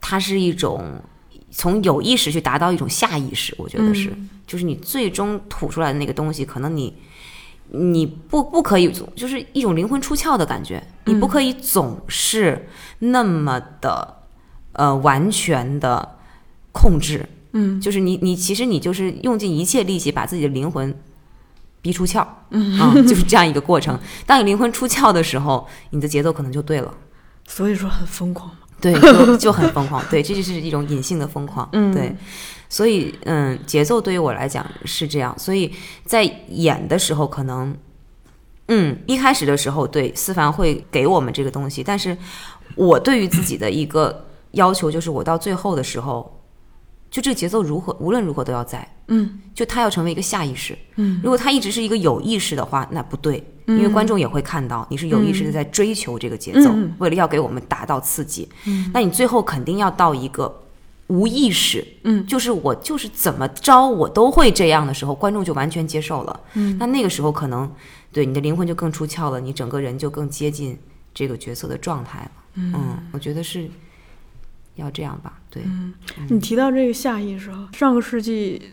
它是一种从有意识去达到一种下意识，我觉得是，就是你最终吐出来的那个东西，可能你你不不可以，就是一种灵魂出窍的感觉，你不可以总是那么的呃完全的控制，嗯就是你你其实你就是用尽一切力气把自己的灵魂逼出窍，嗯啊，就是这样一个过程。当你灵魂出窍的时候，你的节奏可能就对了。所以说很疯狂嘛。对，就就很疯狂。对，这就是一种隐性的疯狂。嗯对，所以嗯，节奏对于我来讲是这样。所以在演的时候，可能嗯，一开始的时候，对思凡会给我们这个东西，但是我对于自己的一个要求就是，我到最后的时候，就这个节奏如何无论如何都要在。嗯。就他要成为一个下意识。嗯，如果他一直是一个有意识的话，那不对，因为观众也会看到你是有意识的在追求这个节奏，嗯。为了要给我们达到刺激。嗯，那你最后肯定要到一个无意识，嗯。就是我就是怎么着我都会这样的时候，观众就完全接受了。嗯，那那个时候可能对你的灵魂就更出窍了，你整个人就更接近这个角色的状态了。嗯，我觉得是要这样吧。对，你提到这个下意识啊，上个世纪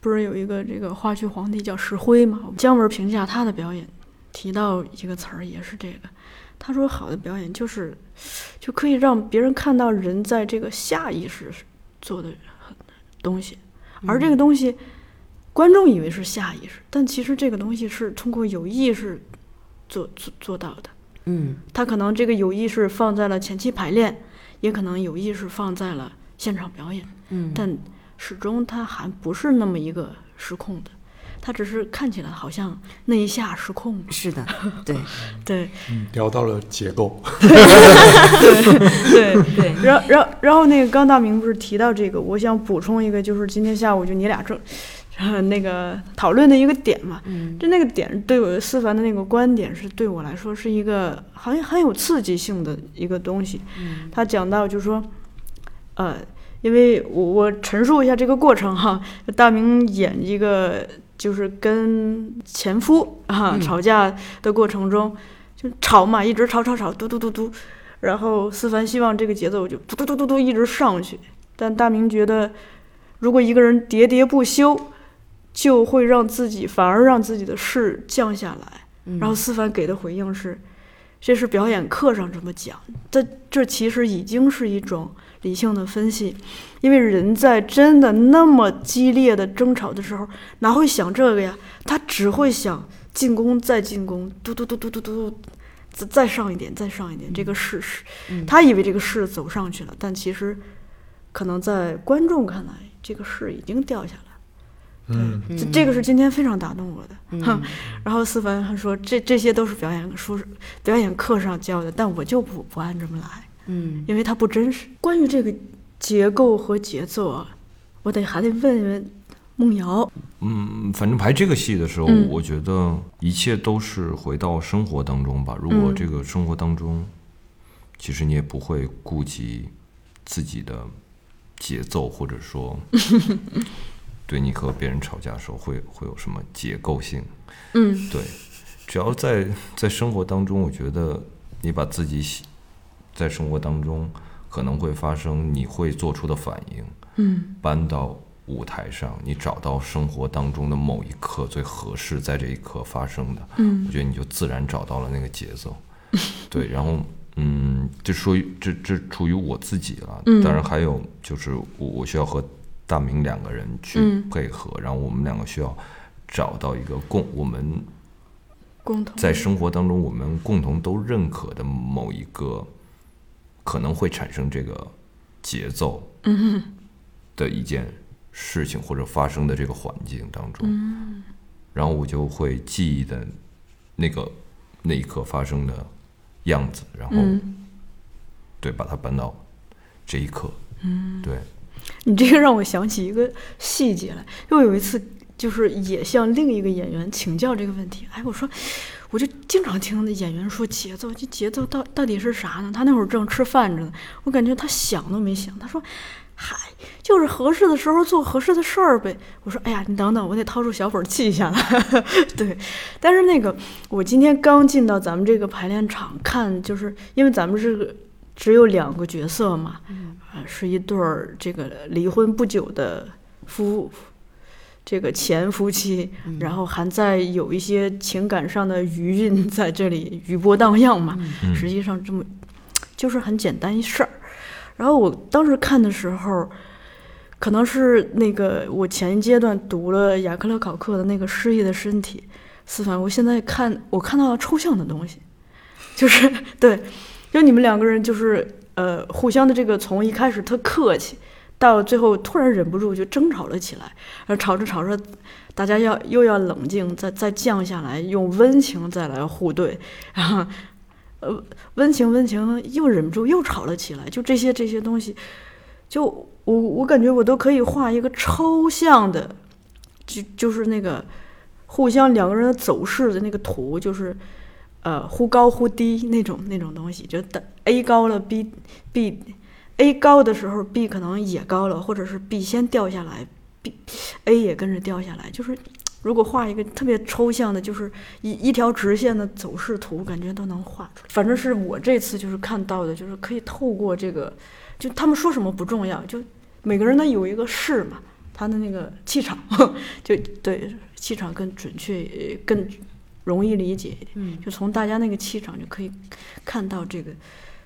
不是有一个这个话剧皇帝叫石灰嘛？姜文评价他的表演，提到一个词儿也是这个，他说好的表演就是就可以让别人看到人在这个下意识做的东西，而这个东西观众以为是下意识，但其实这个东西是通过有意识做做做到的。嗯他可能这个有意识放在了前期排练，也可能有意识放在了现场表演。嗯，但始终他还不是那么一个失控的，他只是看起来好像那一下失控了。是的，对对嗯，聊到了结构，对，对，然后然后然后那个刚大明不是提到这个，我想补充一个，就是今天下午就你俩正。呃，那个讨论的一个点嘛，嗯。就那个点对我思凡的那个观点是对我来说是一个很很有刺激性的一个东西。嗯。他讲到就是说，呃，因为我我陈述一下这个过程哈，大明演一个就是跟前夫啊、嗯。吵架的过程中，就吵嘛，一直吵吵吵，嘟嘟嘟嘟，然后思凡希望这个节奏就嘟嘟嘟嘟嘟一直上去，但大明觉得，如果一个人喋喋不休，就会让自己反而让自己的势降下来。嗯然后思凡给的回应是，这是表演课上这么讲，这这其实已经是一种理性的分析，因为人在真的那么激烈的争吵的时候，哪会想这个呀？他只会想进攻再进攻，嘟嘟嘟嘟嘟嘟，再再上一点，再上一点，这个势是，嗯他以为这个势走上去了，但其实可能在观众看来，这个势已经掉下。嗯，这这个是今天非常打动我的。嗯哼，然后思凡还说，这这些都是表演书表演课上教的，但我就不不按这么来，嗯因为它不真实。关于这个结构和节奏啊，我得还得问问梦瑶。嗯，反正排这个戏的时候，嗯我觉得一切都是回到生活当中吧。如果嗯这个生活当中，其实你也不会顾及自己的节奏，或者说，对你和别人吵架的时候会会有什么结构性。嗯。对，只要在在生活当中，我觉得你把自己喜在生活当中可能会发生你会做出的反应，嗯。搬到舞台上，你找到生活当中的某一刻最合适在这一刻发生的，嗯。我觉得你就自然找到了那个节奏。对，然后嗯，这属于这这处于我自己了，嗯。当然还有就是我我需要和大明两个人去嗯。配合，然后我们两个需要找到一个共我们共同。在生活当中我们共同都认可的某一个可能会产生这个节奏嗯的一件事情或者发生的这个环境当中，嗯。然后我就会记忆的那个那一刻发生的样子，然后、嗯，对把它搬到这一刻，嗯，对，你这个让我想起一个细节来，又有一次就是也向另一个演员请教这个问题。哎，我说，我就经常听那演员说节奏，这节奏到到底是啥呢？他那会儿正吃饭着呢，我感觉他想都没想。他说，嗨，就是合适的时候做合适的事儿呗。我说，哎呀，你等等，我得掏出小本儿记下来。对，但是那个我今天刚进到咱们这个排练场看，就是因为咱们是个只有两个角色嘛，啊，是一对儿这个离婚不久的夫，这个前夫妻，然后还在有一些情感上的余韵在这里余波荡漾嘛。嗯实际上这么就是很简单一事儿。然后我当时看的时候，可能是那个我前一阶段读了雅克勒考克的那个《失忆的身体》，思凡，我现在看我看到了抽象的东西，就是对，就你们两个人就是呃互相的这个从一开始特客气，到最后突然忍不住就争吵了起来，然后吵着吵着，大家要又要冷静，再再降下来，用温情再来互对，然后呃温情温情又忍不住又吵了起来，就这些这些东西，就我我感觉我都可以画一个抽象的，就就是那个互相两个人的走势的那个图，就是呃忽高忽低那种那种东西，就等 A 高了 B B A 高的时候 B 可能也高了，或者是 B 先掉下来，B A 也跟着掉下来，就是。如果画一个特别抽象的，就是一一条直线的走势图，感觉都能画出来。反正是我这次就是看到的，就是可以透过这个，就他们说什么不重要，就每个人呢有一个势嘛，他的那个气场，就对气场更准确，更容易理解一点。嗯就从大家那个气场就可以看到这个，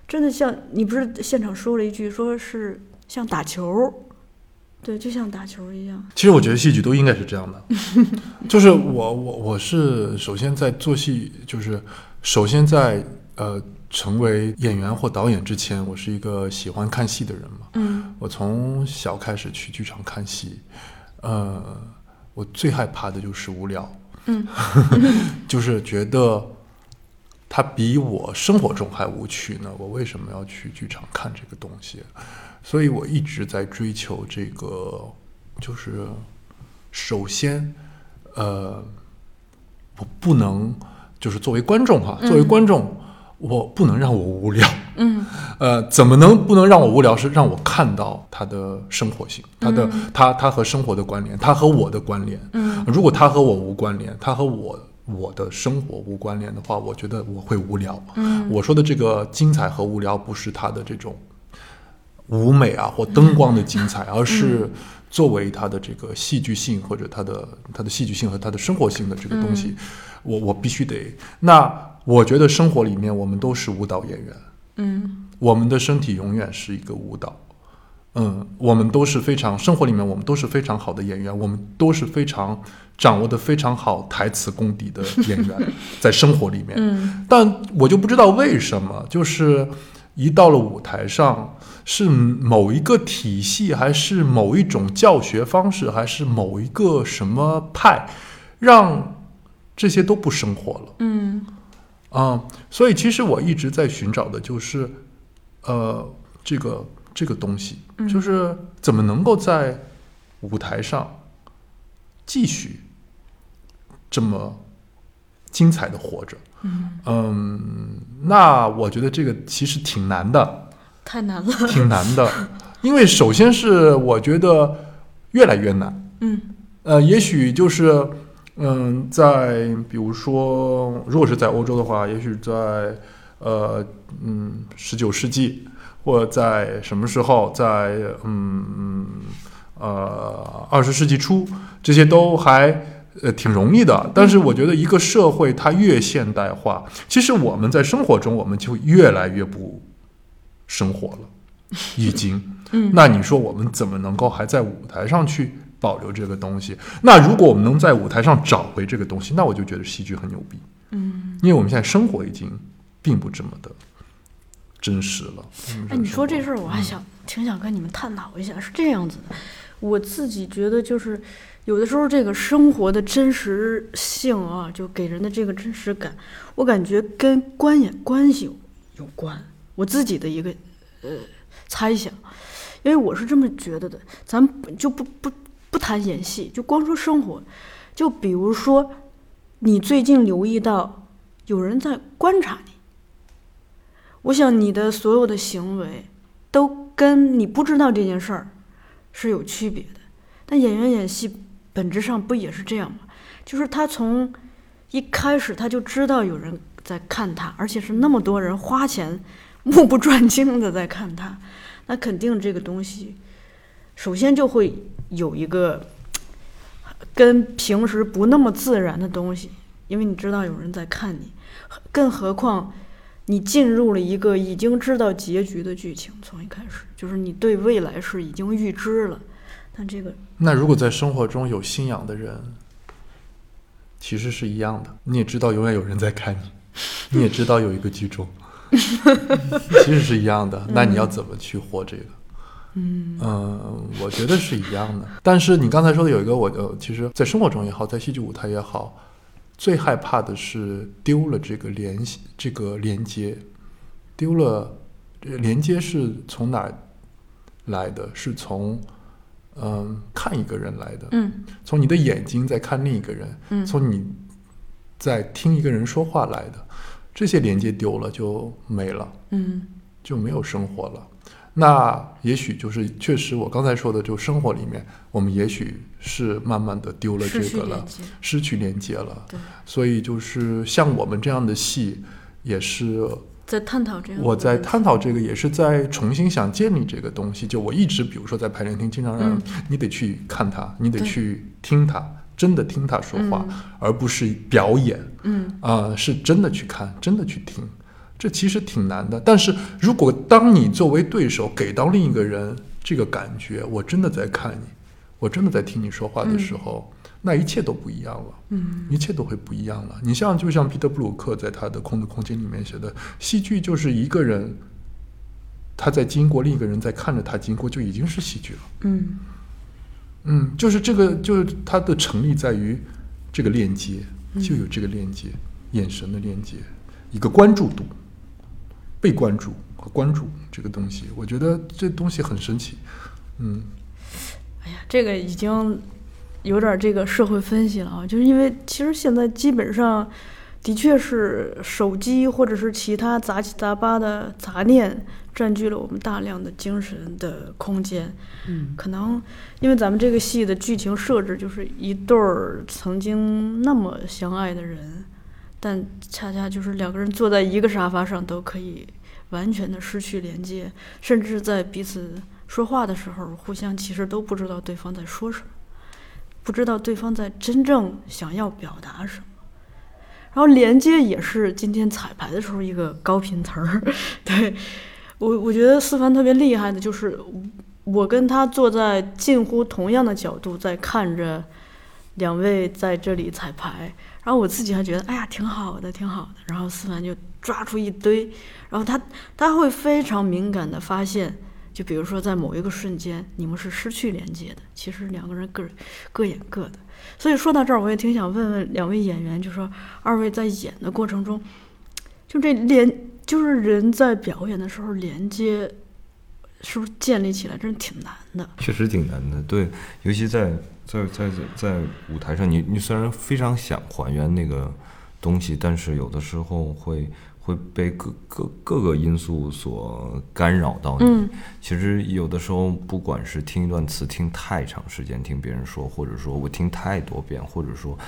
真的像你不是现场说了一句，说是像打球，对，就像打球一样。其实我觉得戏剧都应该是这样的，就是我我我是首先在做戏，就是首先在呃成为演员或导演之前，我是一个喜欢看戏的人嘛。嗯我从小开始去剧场看戏，呃，我最害怕的就是无聊，嗯，就是觉得它比我生活中还无趣呢。我为什么要去剧场看这个东西？所以我一直在追求这个，就是首先，呃，我不能就是作为观众哈，作为观众，我不能让我无聊。嗯呃，怎么能不能让我无聊？是让我看到他的生活性，他的、他他和生活的关联，他和我的关联。嗯如果他和我无关联，他和我我的生活无关联的话，我觉得我会无聊。嗯我说的这个精彩和无聊，不是他的这种舞美啊或灯光的精彩，而是作为他的这个戏剧性或者他的他的戏剧性和他的生活性的这个东西，我我必须得。那我觉得生活里面我们都是舞蹈演员。嗯。我们的身体永远是一个舞蹈，嗯，我们都是非常生活里面我们都是非常好的演员，我们都是非常掌握的非常好台词功底的演员，在生活里面，嗯。但我就不知道为什么，就是一到了舞台上，是某一个体系，还是某一种教学方式，还是某一个什么派，让这些都不生活了。嗯啊、所以其实我一直在寻找的就是，呃，这个这个东西，就是怎么能够在舞台上继续这么精彩的活着。嗯那我觉得这个其实挺难的，太难了。挺难的，因为首先是我觉得越来越难。嗯呃，也许就是，嗯，在比如说，如果是在欧洲的话，也许在呃，嗯，十九世纪，或者在什么时候，在嗯。嗯。呃二十世纪初，这些都还呃挺容易的。但是我觉得一个社会它越现代化，其实我们在生活中我们就越来越不生活了，已经。嗯。那你说我们怎么能够还在舞台上去保留这个东西？那如果我们能在舞台上找回这个东西，那我就觉得戏剧很牛逼，嗯，因为我们现在生活已经并不这么的真实了。哎，你说这事儿，我还想挺想跟你们探讨一下。是这样子的，我自己觉得就是有的时候这个生活的真实性啊，就给人的这个真实感，我感觉跟观演关系有有关。我自己的一个呃猜想，因为我是这么觉得的。咱们就不不不谈演戏，就光说生活，就比如说你最近留意到有人在观察你。我想你的所有的行为都跟你不知道这件事儿是有区别的。但演员演戏本质上不也是这样吗？就是他从一开始他就知道有人在看他，而且是那么多人花钱目不转睛的在看他，那肯定这个东西，首先就会有一个跟平时不那么自然的东西，因为你知道有人在看你，更何况你进入了一个已经知道结局的剧情，从一开始就是你对未来是已经预知了，但这个那如果在生活中有信仰的人，其实是一样的。你也知道永远有人在看你，你也知道有一个剧终，其实是一样的。那你要怎么去活这个？嗯我觉得是一样的。但是你刚才说的有一个，我呃，其实，在生活中也好，在戏剧舞台也好，最害怕的是丢了这个联系，这个连接，丢了这个连接是从哪儿来的？是从嗯看一个人来的。嗯从你的眼睛在看另一个人，嗯从你在听一个人说话来的，这些连接丢了就没了，嗯就没有生活了。那也许就是确实我刚才说的，就生活里面，我们也许是慢慢的丢了这个了失去连，接，了。对，所以就是像我们这样的戏，也是在探讨这样我在探讨这个，也是在重新想建立这个东西。就我一直，比如说在排练厅，经常让嗯你得去看他，你得去听他，真的听他说话，嗯而不是表演嗯啊、是真的去看，真的去听。这其实挺难的。但是如果当你作为对手给到另一个人这个感觉，我真的在看你，我真的在听你说话的时候，那一切都不一样了。嗯一切都会不一样了。你像，就像彼得·布鲁克在他的《空的空间》里面写的，戏剧就是一个人他在经过，另一个人在看着他经过，就已经是戏剧了。嗯嗯，就是这个，就是它的成立在于这个链接，就有这个链接，眼神的链接，一个关注度，被关注和关注这个东西，我觉得这东西很神奇。嗯，哎呀，这个已经有点这个社会分析了啊，就是因为其实现在基本上的确是手机或者是其他杂七杂八的杂念占据了我们大量的精神的空间。嗯，可能因为咱们这个戏的剧情设置就是一对儿曾经那么相爱的人，但恰恰就是两个人坐在一个沙发上都可以完全的失去连接，甚至在彼此说话的时候，互相其实都不知道对方在说什么，不知道对方在真正想要表达什么。然后连接也是今天彩排的时候一个高频词儿，对我我觉得思凡特别厉害的就是我跟他坐在近乎同样的角度在看着两位在这里彩排，然后我自己还觉得哎呀挺好的挺好的，然后思凡就抓出一堆，然后他他会非常敏感的发现，就比如说在某一个瞬间你们是失去连接的，其实两个人各各演各的。所以说到这儿，我也挺想问问两位演员，就说二位在演的过程中，就这连就是人在表演的时候连接，是不是建立起来真是挺难的？确实挺难的，对，尤其在在在在在舞台上，你你虽然非常想还原那个东西，但是有的时候会会被各各各个因素所干扰到你。嗯其实有的时候，不管是听一段词听太长时间，听别人说，或者说我听太多遍，或者说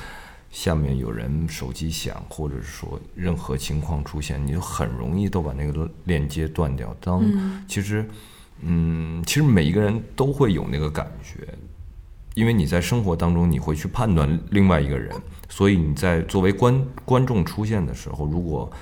下面有人手机响，或者是说任何情况出现，你就很容易都把那个链接断掉。当、嗯其实，嗯，其实每一个人都会有那个感觉，因为你在生活当中你会去判断另外一个人，所以你在作为观观众出现的时候，如果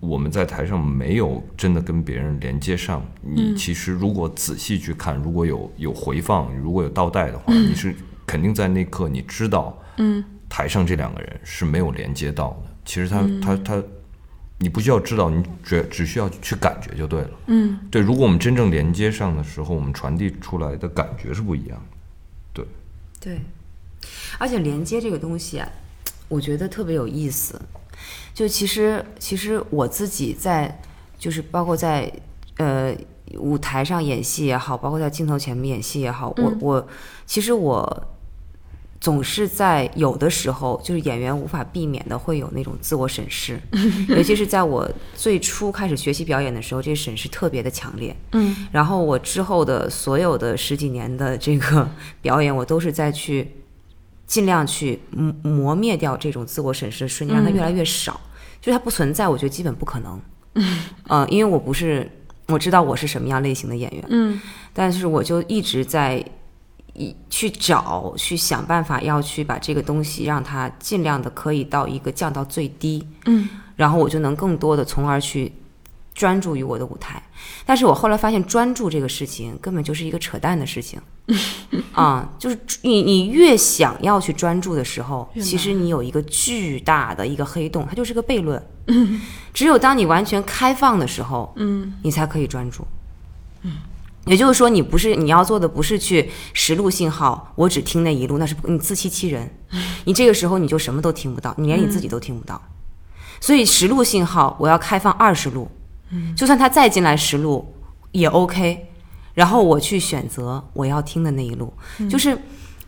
我们在台上没有真的跟别人连接上，你其实如果仔细去看，如果有有回放，如果有倒带的话，你是肯定在那刻你知道，嗯台上这两个人是没有连接到的。其实他、他他，你不需要知道，你只只需要去感觉就对了。嗯对，如果我们真正连接上的时候，我们传递出来的感觉是不一样的。对，而且连接这个东西啊，我觉得特别有意思。就其实，其实我自己在，就是包括在呃舞台上演戏也好，包括在镜头前面演戏也好，我嗯我其实我总是在有的时候，就是演员无法避免的会有那种自我审视，尤其是在我最初开始学习表演的时候，这审视特别的强烈。嗯然后我之后的所有的十几年的这个表演，我都是在去尽量去磨磨灭掉这种自我审视的瞬间，让它越来越少。就是它不存在，我觉得基本不可能。嗯、因为我不是我知道我是什么样类型的演员，嗯但是我就一直在一去找，去想办法要去把这个东西让它尽量的可以到一个降到最低，嗯然后我就能更多的从而去专注于我的舞台。但是我后来发现，专注这个事情根本就是一个扯淡的事情。啊、就是你你越想要去专注的时候，其实你有一个巨大的一个黑洞，它就是个悖论。只有当你完全开放的时候，嗯你才可以专注。也就是说，你不是你要做的不是去实录信号，我只听那一路，那是你自欺欺人。你这个时候你就什么都听不到，你连你自己都听不到。所以实录信号我要开放二十路，就算他再进来十路也 OK。然后我去选择我要听的那一路，就是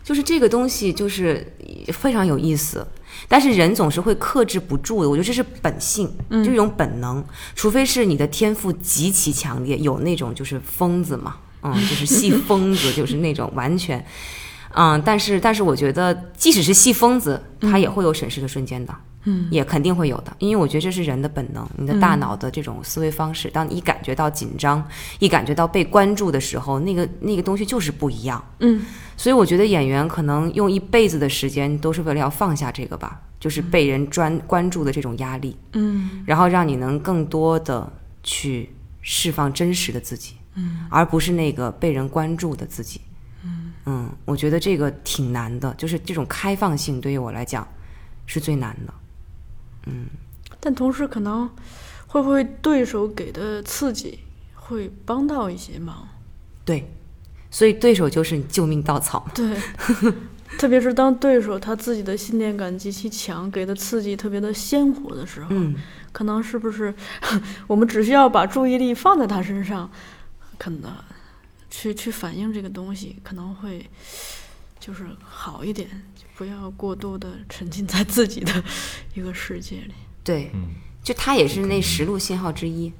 就是这个东西就是非常有意思。但是人总是会克制不住的，我觉得这是本性，就是一种本能。除非是你的天赋极其强烈，有那种就是疯子嘛，嗯，就是戏疯子，就是那种完全，嗯，但是但是我觉得，即使是戏疯子，他也会有审视的瞬间的，嗯，也肯定会有的，因为我觉得这是人的本能，你的大脑的这种思维方式。当你一感觉到紧张，一感觉到被关注的时候，那个那个东西就是不一样。嗯所以我觉得演员可能用一辈子的时间都是为了要放下这个吧，就是被人专关注的这种压力，嗯然后让你能更多的去释放真实的自己，嗯，而不是那个被人关注的自己。嗯我觉得这个挺难的，就是这种开放性对于我来讲是最难的。但同时可能会不会对手给的刺激会帮到一些忙？对，所以对手就是你救命稻草嘛。对，特别是当对手他自己的信念感极其强，给的刺激特别的鲜活的时候，嗯，可能是不是 我们只需要把注意力放在他身上，可能去去反映这个东西，可能会就是好一点，就不要过度的沉浸在自己的 一个世界里。对，嗯就它也是那十路信号之一。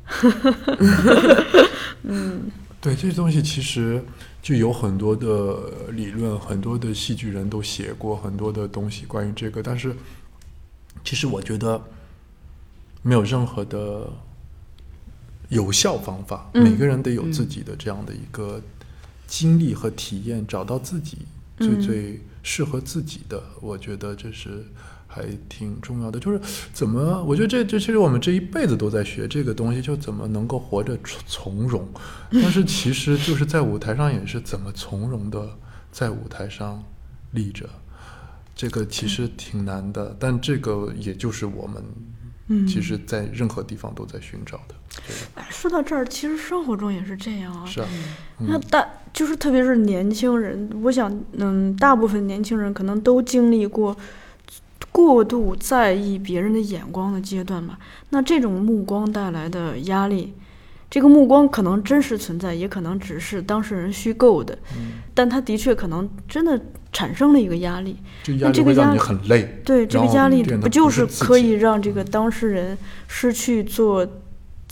嗯 对这些东西其实就有很多的理论，很多的戏剧人都写过很多的东西关于这个，但是其实我觉得没有任何的有效方法，嗯每个人得有自己的这样的一个经历和体验，找到自己最嗯最适合自己的，我觉得这是。还挺重要的，就是怎么，我觉得这这其实我们这一辈子都在学这个东西，就怎么能够活着从从容。但是其实就是在舞台上也是怎么从容的在舞台上立着，这个其实挺难的，但这个也就是我们嗯其实在任何地方都在寻找的。这个哎说到这儿，其实生活中也是这样啊。是啊，那大就是特别是年轻人，我想，嗯，大部分年轻人可能都经历过过度在意别人的眼光的阶段吧。那这种目光带来的压力，这个目光可能真实存在，也可能只是当事人虚构的，嗯，但他的确可能真的产生了一个压力。这压那这个压力会让你很累。对，这个压力不就是可以让这个当事人失去做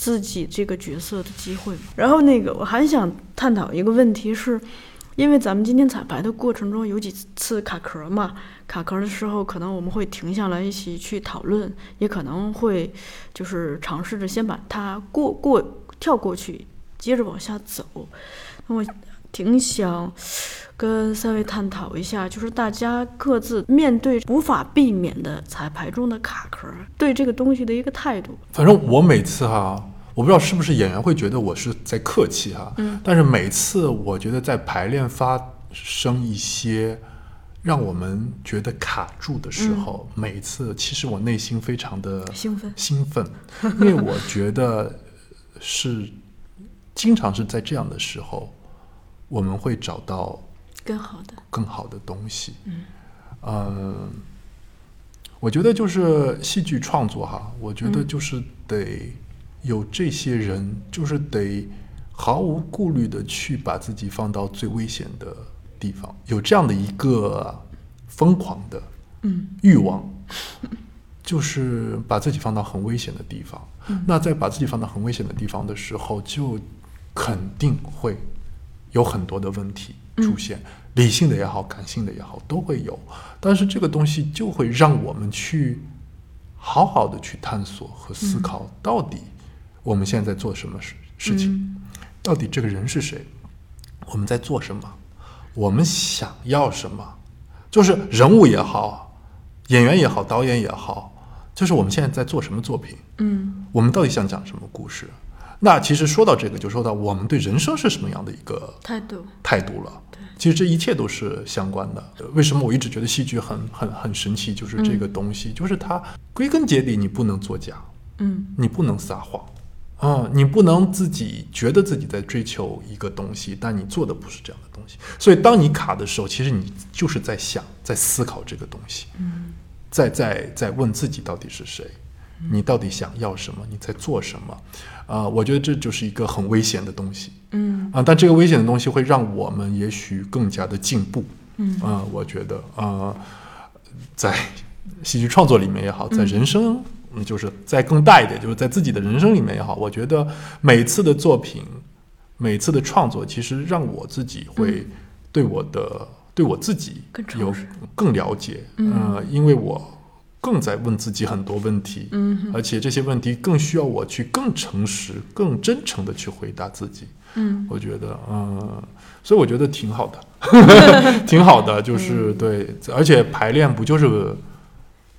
自己这个角色的机会？然后那个我还想探讨一个问题是，因为咱们今天彩排的过程中有几次卡壳嘛，卡壳的时候可能我们会停下来一起去讨论，也可能会就是尝试着先把它过过跳过去，接着往下走。我挺想跟三位探讨一下，就是大家各自面对无法避免的彩排中的卡壳，对这个东西的一个态度。反正我每次哈，我不知道是不是演员会觉得我是在客气哈，嗯。但是每次我觉得在排练发生一些让我们觉得卡住的时候，每次其实我内心非常的兴奋兴奋，因为我觉得是经常是在这样的时候，我们会找到更好的，更好的东西。嗯，我觉得就是戏剧创作哈，我觉得就是得有这些人，就是得毫无顾虑的去把自己放到最危险的地方，有这样的一个疯狂的嗯。欲望，就是把自己放到很危险的地方。那在把自己放到很危险的地方的时候，就肯定会有很多的问题出现，理性的也好，感性的也好，都会有。但是这个东西就会让我们去好好的去探索和思考，到底我们现在在做什么事事情，嗯到底这个人是谁，我们在做什么，我们想要什么，就是人物也好，演员也好，导演也好，就是我们现在在做什么作品，嗯。我们到底想讲什么故事？那其实说到这个，就说到我们对人生是什么样的一个态度，态度了。其实这一切都是相关的。呃为什么我一直觉得戏剧很很很神奇？就是这个东西，就是它归根结底你不能作假，嗯。你不能撒谎，啊、你不能自己觉得自己在追求一个东西，但你做的不是这样的东西。所以当你卡的时候，其实你就是在想，在思考这个东西，嗯在在在问自己到底是谁，你到底想要什么，你在做什么？啊、我觉得这就是一个很危险的东西。嗯啊，但这个危险的东西会让我们也许更加的进步。嗯啊、我觉得啊、在 戏剧创作里面也好，在人生，嗯，就是再更大一点，就是在自己的人生里面也好，我觉得每次的作品，每次的创作，其实让我自己会对我的、对我自己有实更了解。嗯呃，因为我更在问自己很多问题，嗯而且这些问题更需要我去更诚实、更真诚的去回答自己。嗯我觉得，嗯，所以我觉得挺好的，挺好的，就是、嗯对，而且排练不就是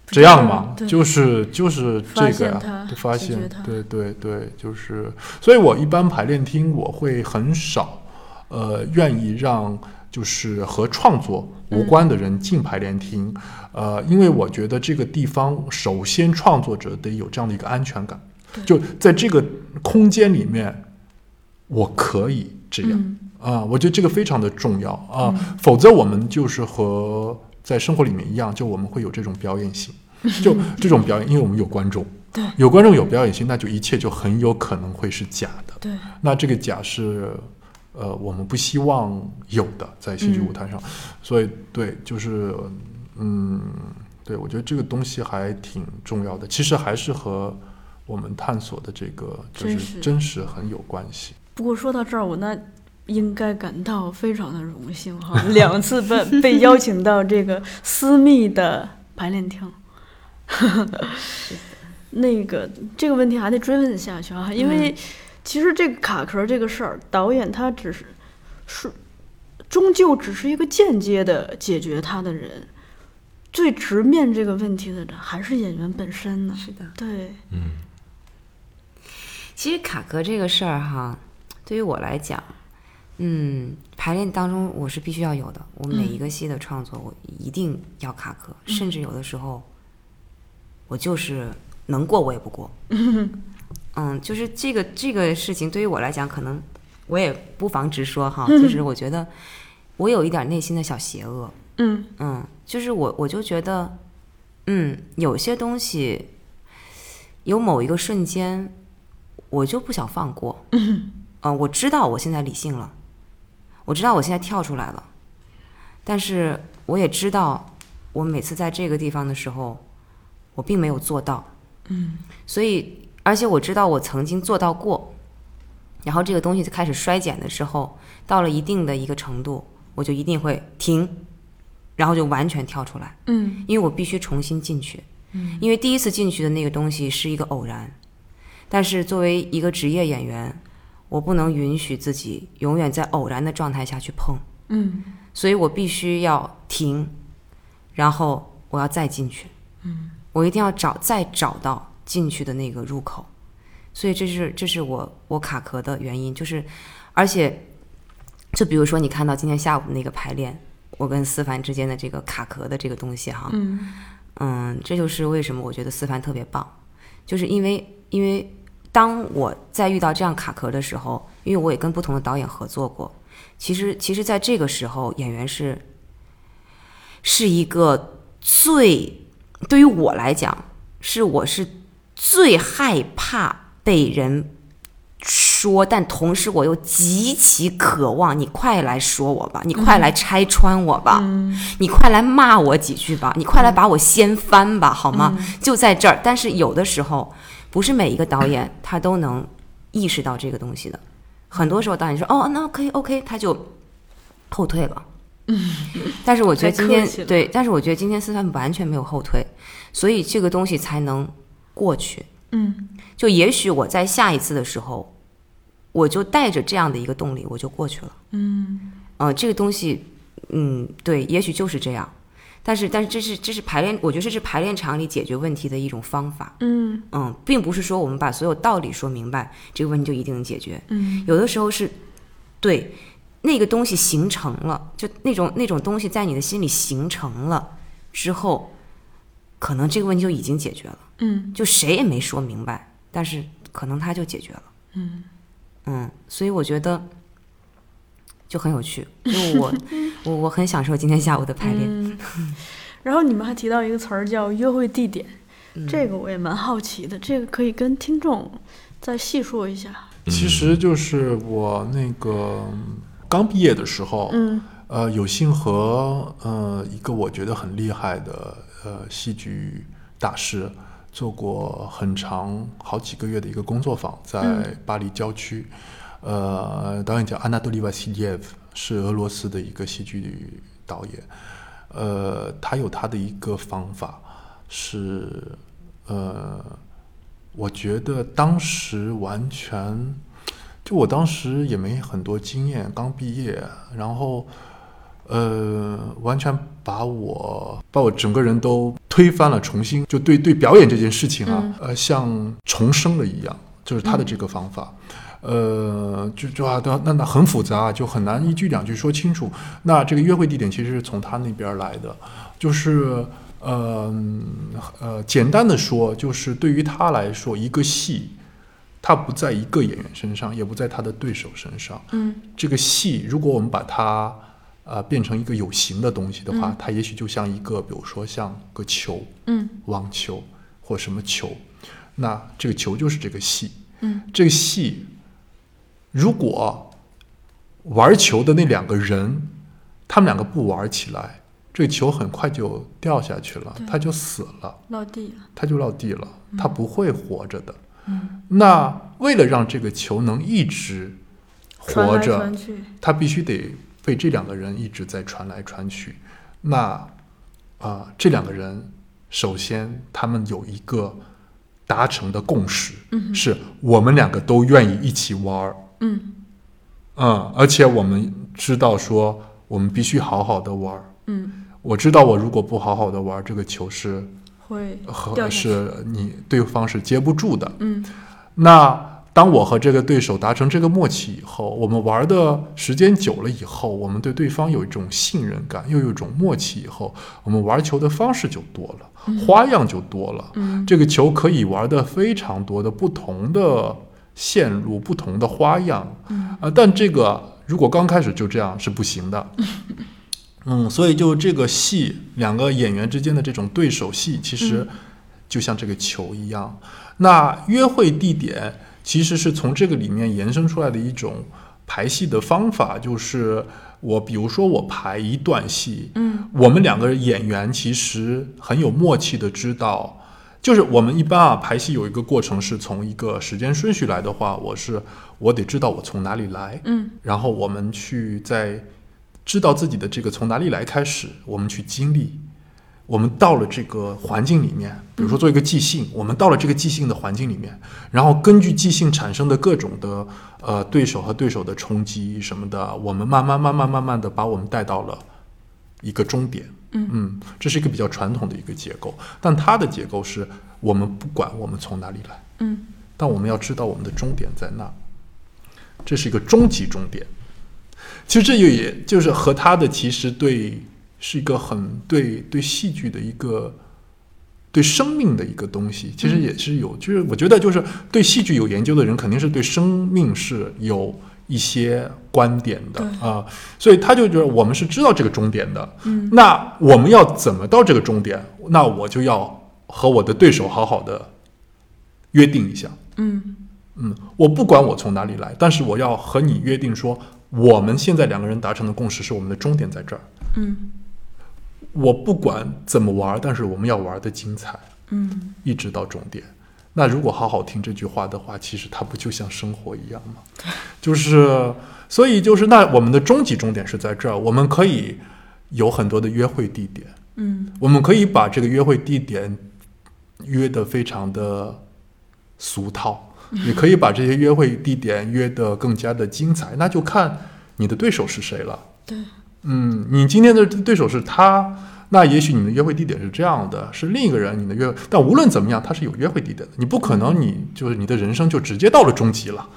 这样嘛，就是就是这个呀、就发现它，对对对，就是，所以我一般排练厅我会很少，呃，愿意让就是和创作无关的人进排练厅，呃，因为我觉得这个地方首先创作者得有这样的一个安全感，就在这个空间里面，我可以这样。嗯啊，我觉得这个非常的重要啊，否则我们就是和在生活里面一样，就我们会有这种表演性，就这种表演，因为我们有观众，对。有观众有表演性，那就一切就很有可能会是假的。对。那这个假是，呃，我们不希望有的在戏剧舞台上，所以对，就是，嗯，对我觉得这个东西还挺重要的，其实还是和我们探索的这个就是真实。真实很有关系。不过说到这儿，我那应该感到非常的荣幸哈，两次被被邀请到这个私密的排练厅。那个这个问题还得追问下去啊，因为其实这个卡壳这个事儿，导演他只是是终究只是一个间接的解决他的人，最直面这个问题的人还是演员本身呢。是的。对，嗯，其实卡壳这个事儿哈，对于我来讲，嗯，排练当中我是必须要有的。我每一个戏的创作，我一定要卡壳，甚至有的时候，我就是能过我也不过。嗯，就是这个这个事情对于我来讲，可能我也不妨直说哈，就是我觉得我有一点内心的小邪恶。嗯嗯，就是我我就觉得，嗯，有些东西，有某一个瞬间，我就不想放过。嗯，我知道我现在理性了，我知道我现在跳出来了，但是我也知道，我每次在这个地方的时候，我并没有做到。嗯，所以，而且我知道我曾经做到过，然后这个东西开始衰减的时候，到了一定的一个程度，我就一定会停，然后就完全跳出来。嗯因为我必须重新进去，嗯因为第一次进去的那个东西是一个偶然，但是作为一个职业演员，我不能允许自己永远在偶然的状态下去碰，嗯。所以我必须要停，然后我要再进去，嗯，我一定要找再找到进去的那个入口，所以这是这是我我卡壳的原因，就是而且就比如说你看到今天下午那个排练，我跟思凡之间的这个卡壳的这个东西哈，嗯。嗯，这就是为什么我觉得思凡特别棒，就是因为因为当我在遇到这样卡壳的时候，因为我也跟不同的导演合作过，其实其实在这个时候，演员是是一个最对于我来讲，是我是最害怕被人说，但同时我又极其渴望你快来说我吧，你快来拆穿我吧，你快来骂我几句吧，你快来把我掀翻吧，好吗？就在这儿。但是有的时候，不是每一个导演他都能意识到这个东西的。很多时候导演说哦，那可以 OK，他就后退了。但是我觉得今天对，但是我觉得今天四川完全没有后退，所以这个东西才能过去。嗯就也许我在下一次的时候，我就带着这样的一个动力，我就过去了。嗯呃，这个东西，嗯，对，也许就是这样。但是，但是这是这是排练，我觉得这是排练场里解决问题的一种方法。嗯嗯，并不是说我们把所有道理说明白，这个问题就一定能解决。嗯有的时候是，对，那个东西形成了，就那种那种东西在你的心里形成了之后，可能这个问题就已经解决了。嗯就谁也没说明白，但是可能它就解决了。嗯嗯，所以我觉得就很有趣，因为我我我很享受今天下午的排练。嗯。然后你们还提到一个词儿叫约会地点，嗯这个我也蛮好奇的，这个可以跟听众再细说一下。其实就是我那个刚毕业的时候，嗯呃，有幸和呃一个我觉得很厉害的呃戏剧大师做过很长好几个月的一个工作坊，在嗯巴黎郊区。呃，导演叫安纳多利瓦西耶夫，是俄罗斯的一个戏剧导演。呃，他有他的一个方法，是呃，我觉得当时完全，就我当时也没很多经验，刚毕业，然后呃，完全把我把我整个人都推翻了，重新就对对表演这件事情啊，呃，像重生了一样，就是他的这个方法。呃，就就啊，那那很复杂，就很难一句两句说清楚。那这个约会地点其实是从他那边来的，就是呃呃，简单的说，就是对于他来说，一个戏，它不在一个演员身上，也不在他的对手身上。嗯这个戏，如果我们把它呃变成一个有形的东西的话，它也许就像一个，比如说像个球，嗯网球或什么球，那这个球就是这个戏。嗯这个戏，如果玩球的那两个人，他们两个不玩起来，这个球很快就掉下去了，他就死了。落地了。他就落地了，他不会活着的。嗯，那为了让这个球能一直活着传，去。它必须得被这两个人一直在传来传去。那啊、这两个人首先他们有一个达成的共识，嗯是我们两个都愿意一起玩儿。嗯嗯，而且我们知道说我们必须好好的玩儿。嗯，我知道我如果不好好的玩儿，这个球是会和。是你对方是接不住的。嗯那当我和这个对手达成这个默契以后，我们玩的时间久了以后，我们对对方有一种信任感，又有一种默契以后，我们玩球的方式就多了，花样就多了。嗯这个球可以玩的非常多的不同的线路、不同的花样。嗯啊，但这个如果刚开始就这样是不行的。嗯，所以就这个戏，两个演员之间的这种对手戏，其实就像这个球一样。那约会地点其实是从这个里面延伸出来的一种排戏的方法，就是我比如说我排一段戏，嗯我们两个演员其实很有默契的知道，就是我们一般啊排戏有一个过程是从一个时间顺序来的话，我是我得知道我从哪里来，嗯然后我们去在知道自己的这个从哪里来开始，我们去经历。我们到了这个环境里面，比如说做一个即兴，我们到了这个即兴的环境里面，然后根据即兴产生的各种的呃对手和对手的冲击什么的，我们慢慢慢慢慢慢的把我们带到了一个终点。嗯。这是一个比较传统的一个结构，但它的结构是我们不管我们从哪里来，嗯。但我们要知道我们的终点在哪，这是一个终极终点。其实这就也就是和他的其实对是一个很对对戏剧的一个对生命的一个东西，其实也是有，就是我觉得就是对戏剧有研究的人，肯定是对生命是有一些观点的啊、所以他就觉得我们是知道这个终点的，嗯那我们要怎么到这个终点？那我就要和我的对手好好的约定一下。嗯嗯，我不管我从哪里来，但是我要和你约定说，我们现在两个人达成的共识是我们的终点在这儿。嗯我不管怎么玩，但是我们要玩的精彩，嗯一直到终点。那如果好好听这句话的话，其实它不就像生活一样吗？就是，所以就是那我们的终极终点是在这儿，我们可以有很多的约会地点，嗯我们可以把这个约会地点约得非常的俗套，也可以把这些约会地点约得更加的精彩，那就看你的对手是谁了。对，嗯，你今天的对手是他，那也许你的约会地点是这样的，是另一个人，你的约，但无论怎么样，他是有约会地点的，你不可能你就是你的人生就直接到了终极了，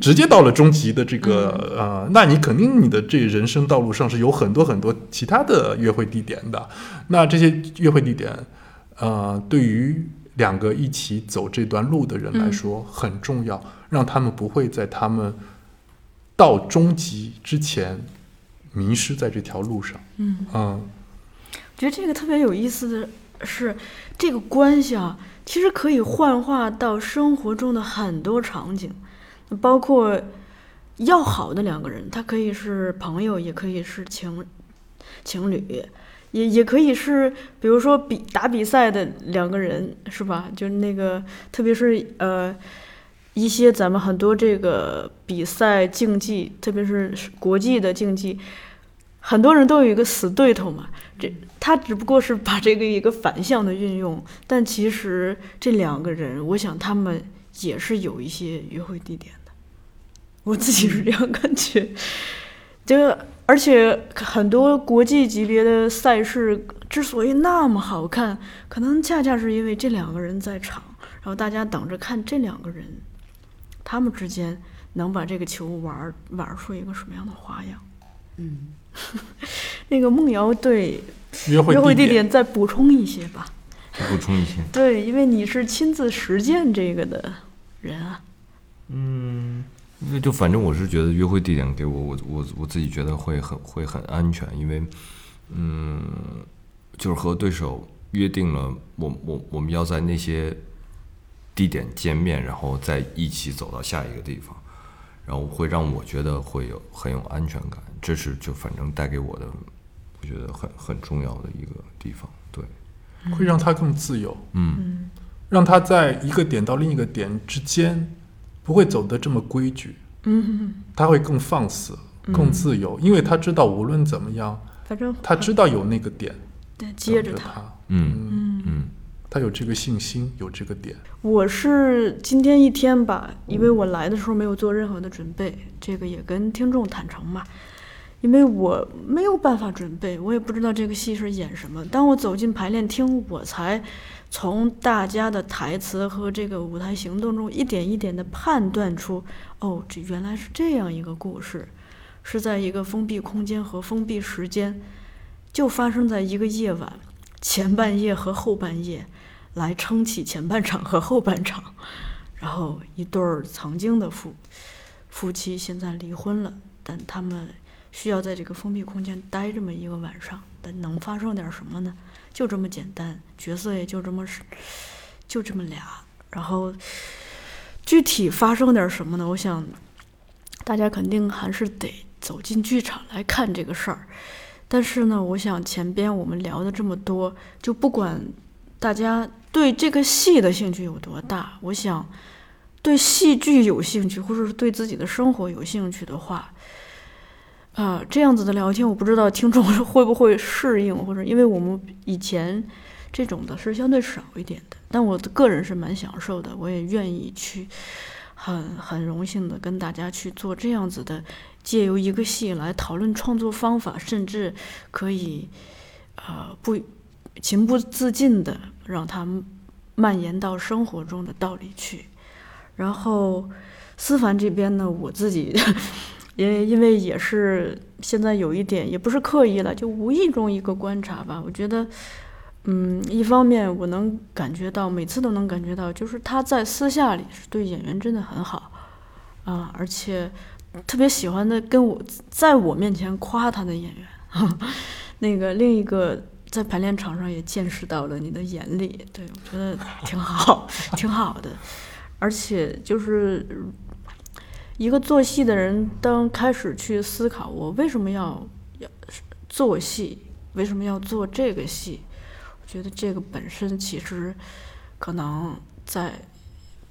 直接到了终极的这个呃，那你肯定你的这人生道路上是有很多很多其他的约会地点的，那这些约会地点，呃，对于两个一起走这段路的人来说很重要，让他们不会在他们到终极之前迷失在这条路上。嗯，嗯我觉得这个特别有意思的是，这个关系啊，其实可以幻化到生活中的很多场景，包括要好的两个人，他可以是朋友，也可以是情情侣，也也可以是，比如说比打比赛的两个人，是吧？就是那个，特别是呃。一些咱们很多这个比赛竞技，特别是国际的竞技，很多人都有一个死对头嘛。这他只不过是把这个一个反向的运用，但其实这两个人，我想他们也是有一些约会地点的。我自己是这样感觉。这个，而且很多国际级别的赛事之所以那么好看，可能恰恰是因为这两个人在场，然后大家等着看这两个人，他们之间能把这个球玩儿玩出一个什么样的花样。嗯，那个梦瑶对约会约会地点点再补充一些吧。补充一些，对，因为你是亲自实践这个的人啊。嗯，那就反正我是觉得约会地点给我，我我我自己觉得会很会很安全，因为嗯，就是和对手约定了，我我我们要在那些地点见面，然后再一起走到下一个地方，然后会让我觉得会有很有安全感，这是就反正带给我的，我觉得很很重要的一个地方，对，会让他更自由，嗯。让他在一个点到另一个点之间不会走得这么规矩，嗯，他会更放肆、更自由，因为他知道无论怎么样，反正他知道有那个点对接着他。等着他，嗯嗯，嗯。他有这个信心，有这个点。我是今天一天吧，因为我来的时候没有做任何的准备，这个也跟听众坦诚嘛，因为我没有办法准备，我也不知道这个戏是演什么。当我走进排练厅，我才从大家的台词和这个舞台行动中一点一点的判断出，哦，这原来是这样一个故事，是在一个封闭空间和封闭时间，就发生在一个夜晚，前半夜和后半夜。来撑起前半场和后半场，然后一对儿曾经的夫夫妻现在离婚了，但他们需要在这个封闭空间待这么一个晚上，但能发生点什么呢？就这么简单，角色也就这么是，就这么俩，然后具体发生点什么呢？我想大家肯定还是得走进剧场来看这个事儿。但是呢，我想前边我们聊的这么多，就不管大家对这个戏的兴趣有多大，我想对戏剧有兴趣，或者是对自己的生活有兴趣的话，啊、这样子的聊天，我不知道听众 会不会适应，或者因为我们以前这种的是相对少一点的，但我个人是蛮享受的，我也愿意去，很很荣幸的跟大家去做这样子的，借由一个戏来讨论创作方法，甚至可以，呃，不情不自禁的让它蔓延到生活中的道理去。然后思凡这边呢，我自己也因为也是现在有一点，也不是刻意了，就无意中一个观察吧。我觉得，嗯，一方面我能感觉到，每次都能感觉到，就是他在私下里是对演员真的很好啊，而且特别喜欢的跟我在我面前夸他的演员。那个另一个在排练场上也见识到了你的严厉，对我觉得挺好，挺好的。而且就是一个做戏的人，当开始去思考我为什么要要做戏，为什么要做这个戏，我觉得这个本身其实可能在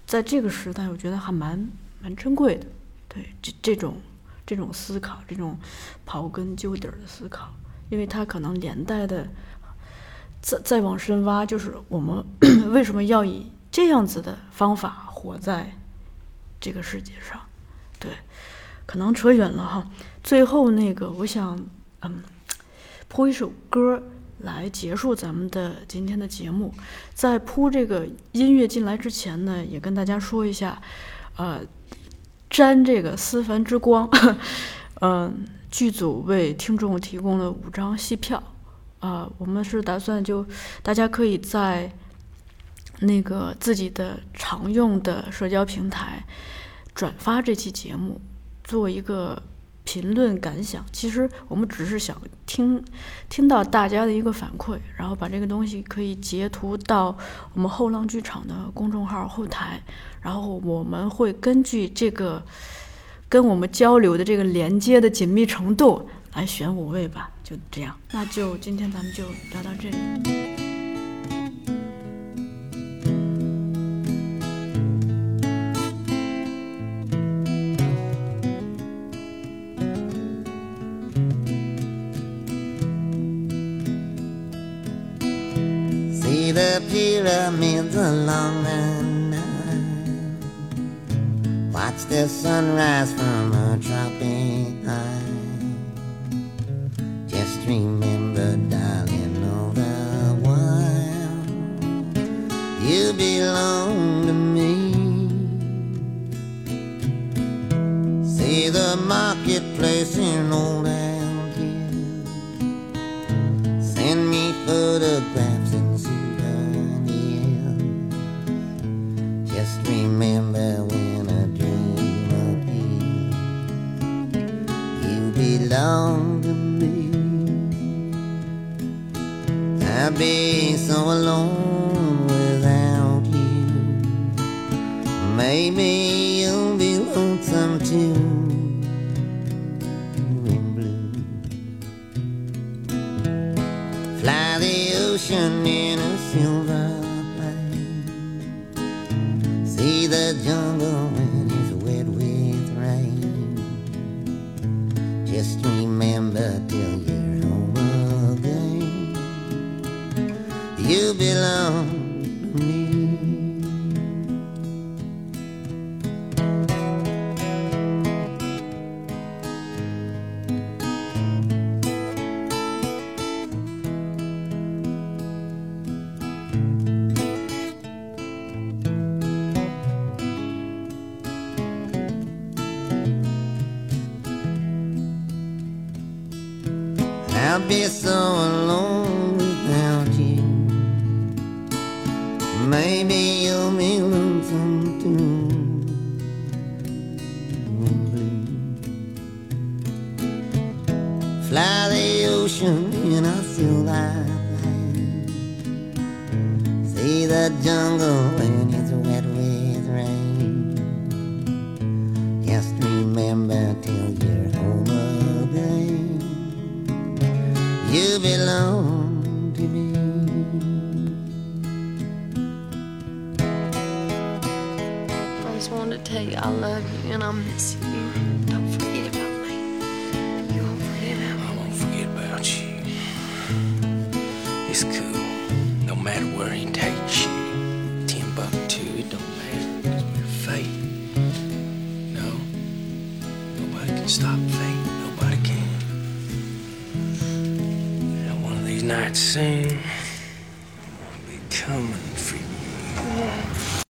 在这个时代，我觉得还蛮蛮珍贵的。对这这种这种思考，这种刨根究底儿的思考，因为它可能连带的再再往深挖，就是我们 为什么要以这样子的方法活在这个世界上。对，可能扯远了哈。最后那个，我想嗯，铺一首歌来结束咱们的今天的节目。在铺这个音乐进来之前呢，也跟大家说一下，呃，沾这个思凡之光，嗯，剧组为听众提供了五张戏票。啊，我们是打算就大家可以在那个自己的常用的社交平台转发这期节目，做一个评论感想。其实我们只是想听听到大家的一个反馈，然后把这个东西可以截图到我们后浪剧场的公众号后台，然后我们会根据这个跟我们交流的这个连接的紧密程度来选五位吧。就这样，那就今天咱们就聊到这里。The pyramids along the Nile. Watch the sunrise from a tropic high. Just remember, darling, all the while you belong to me. See the marketplace in old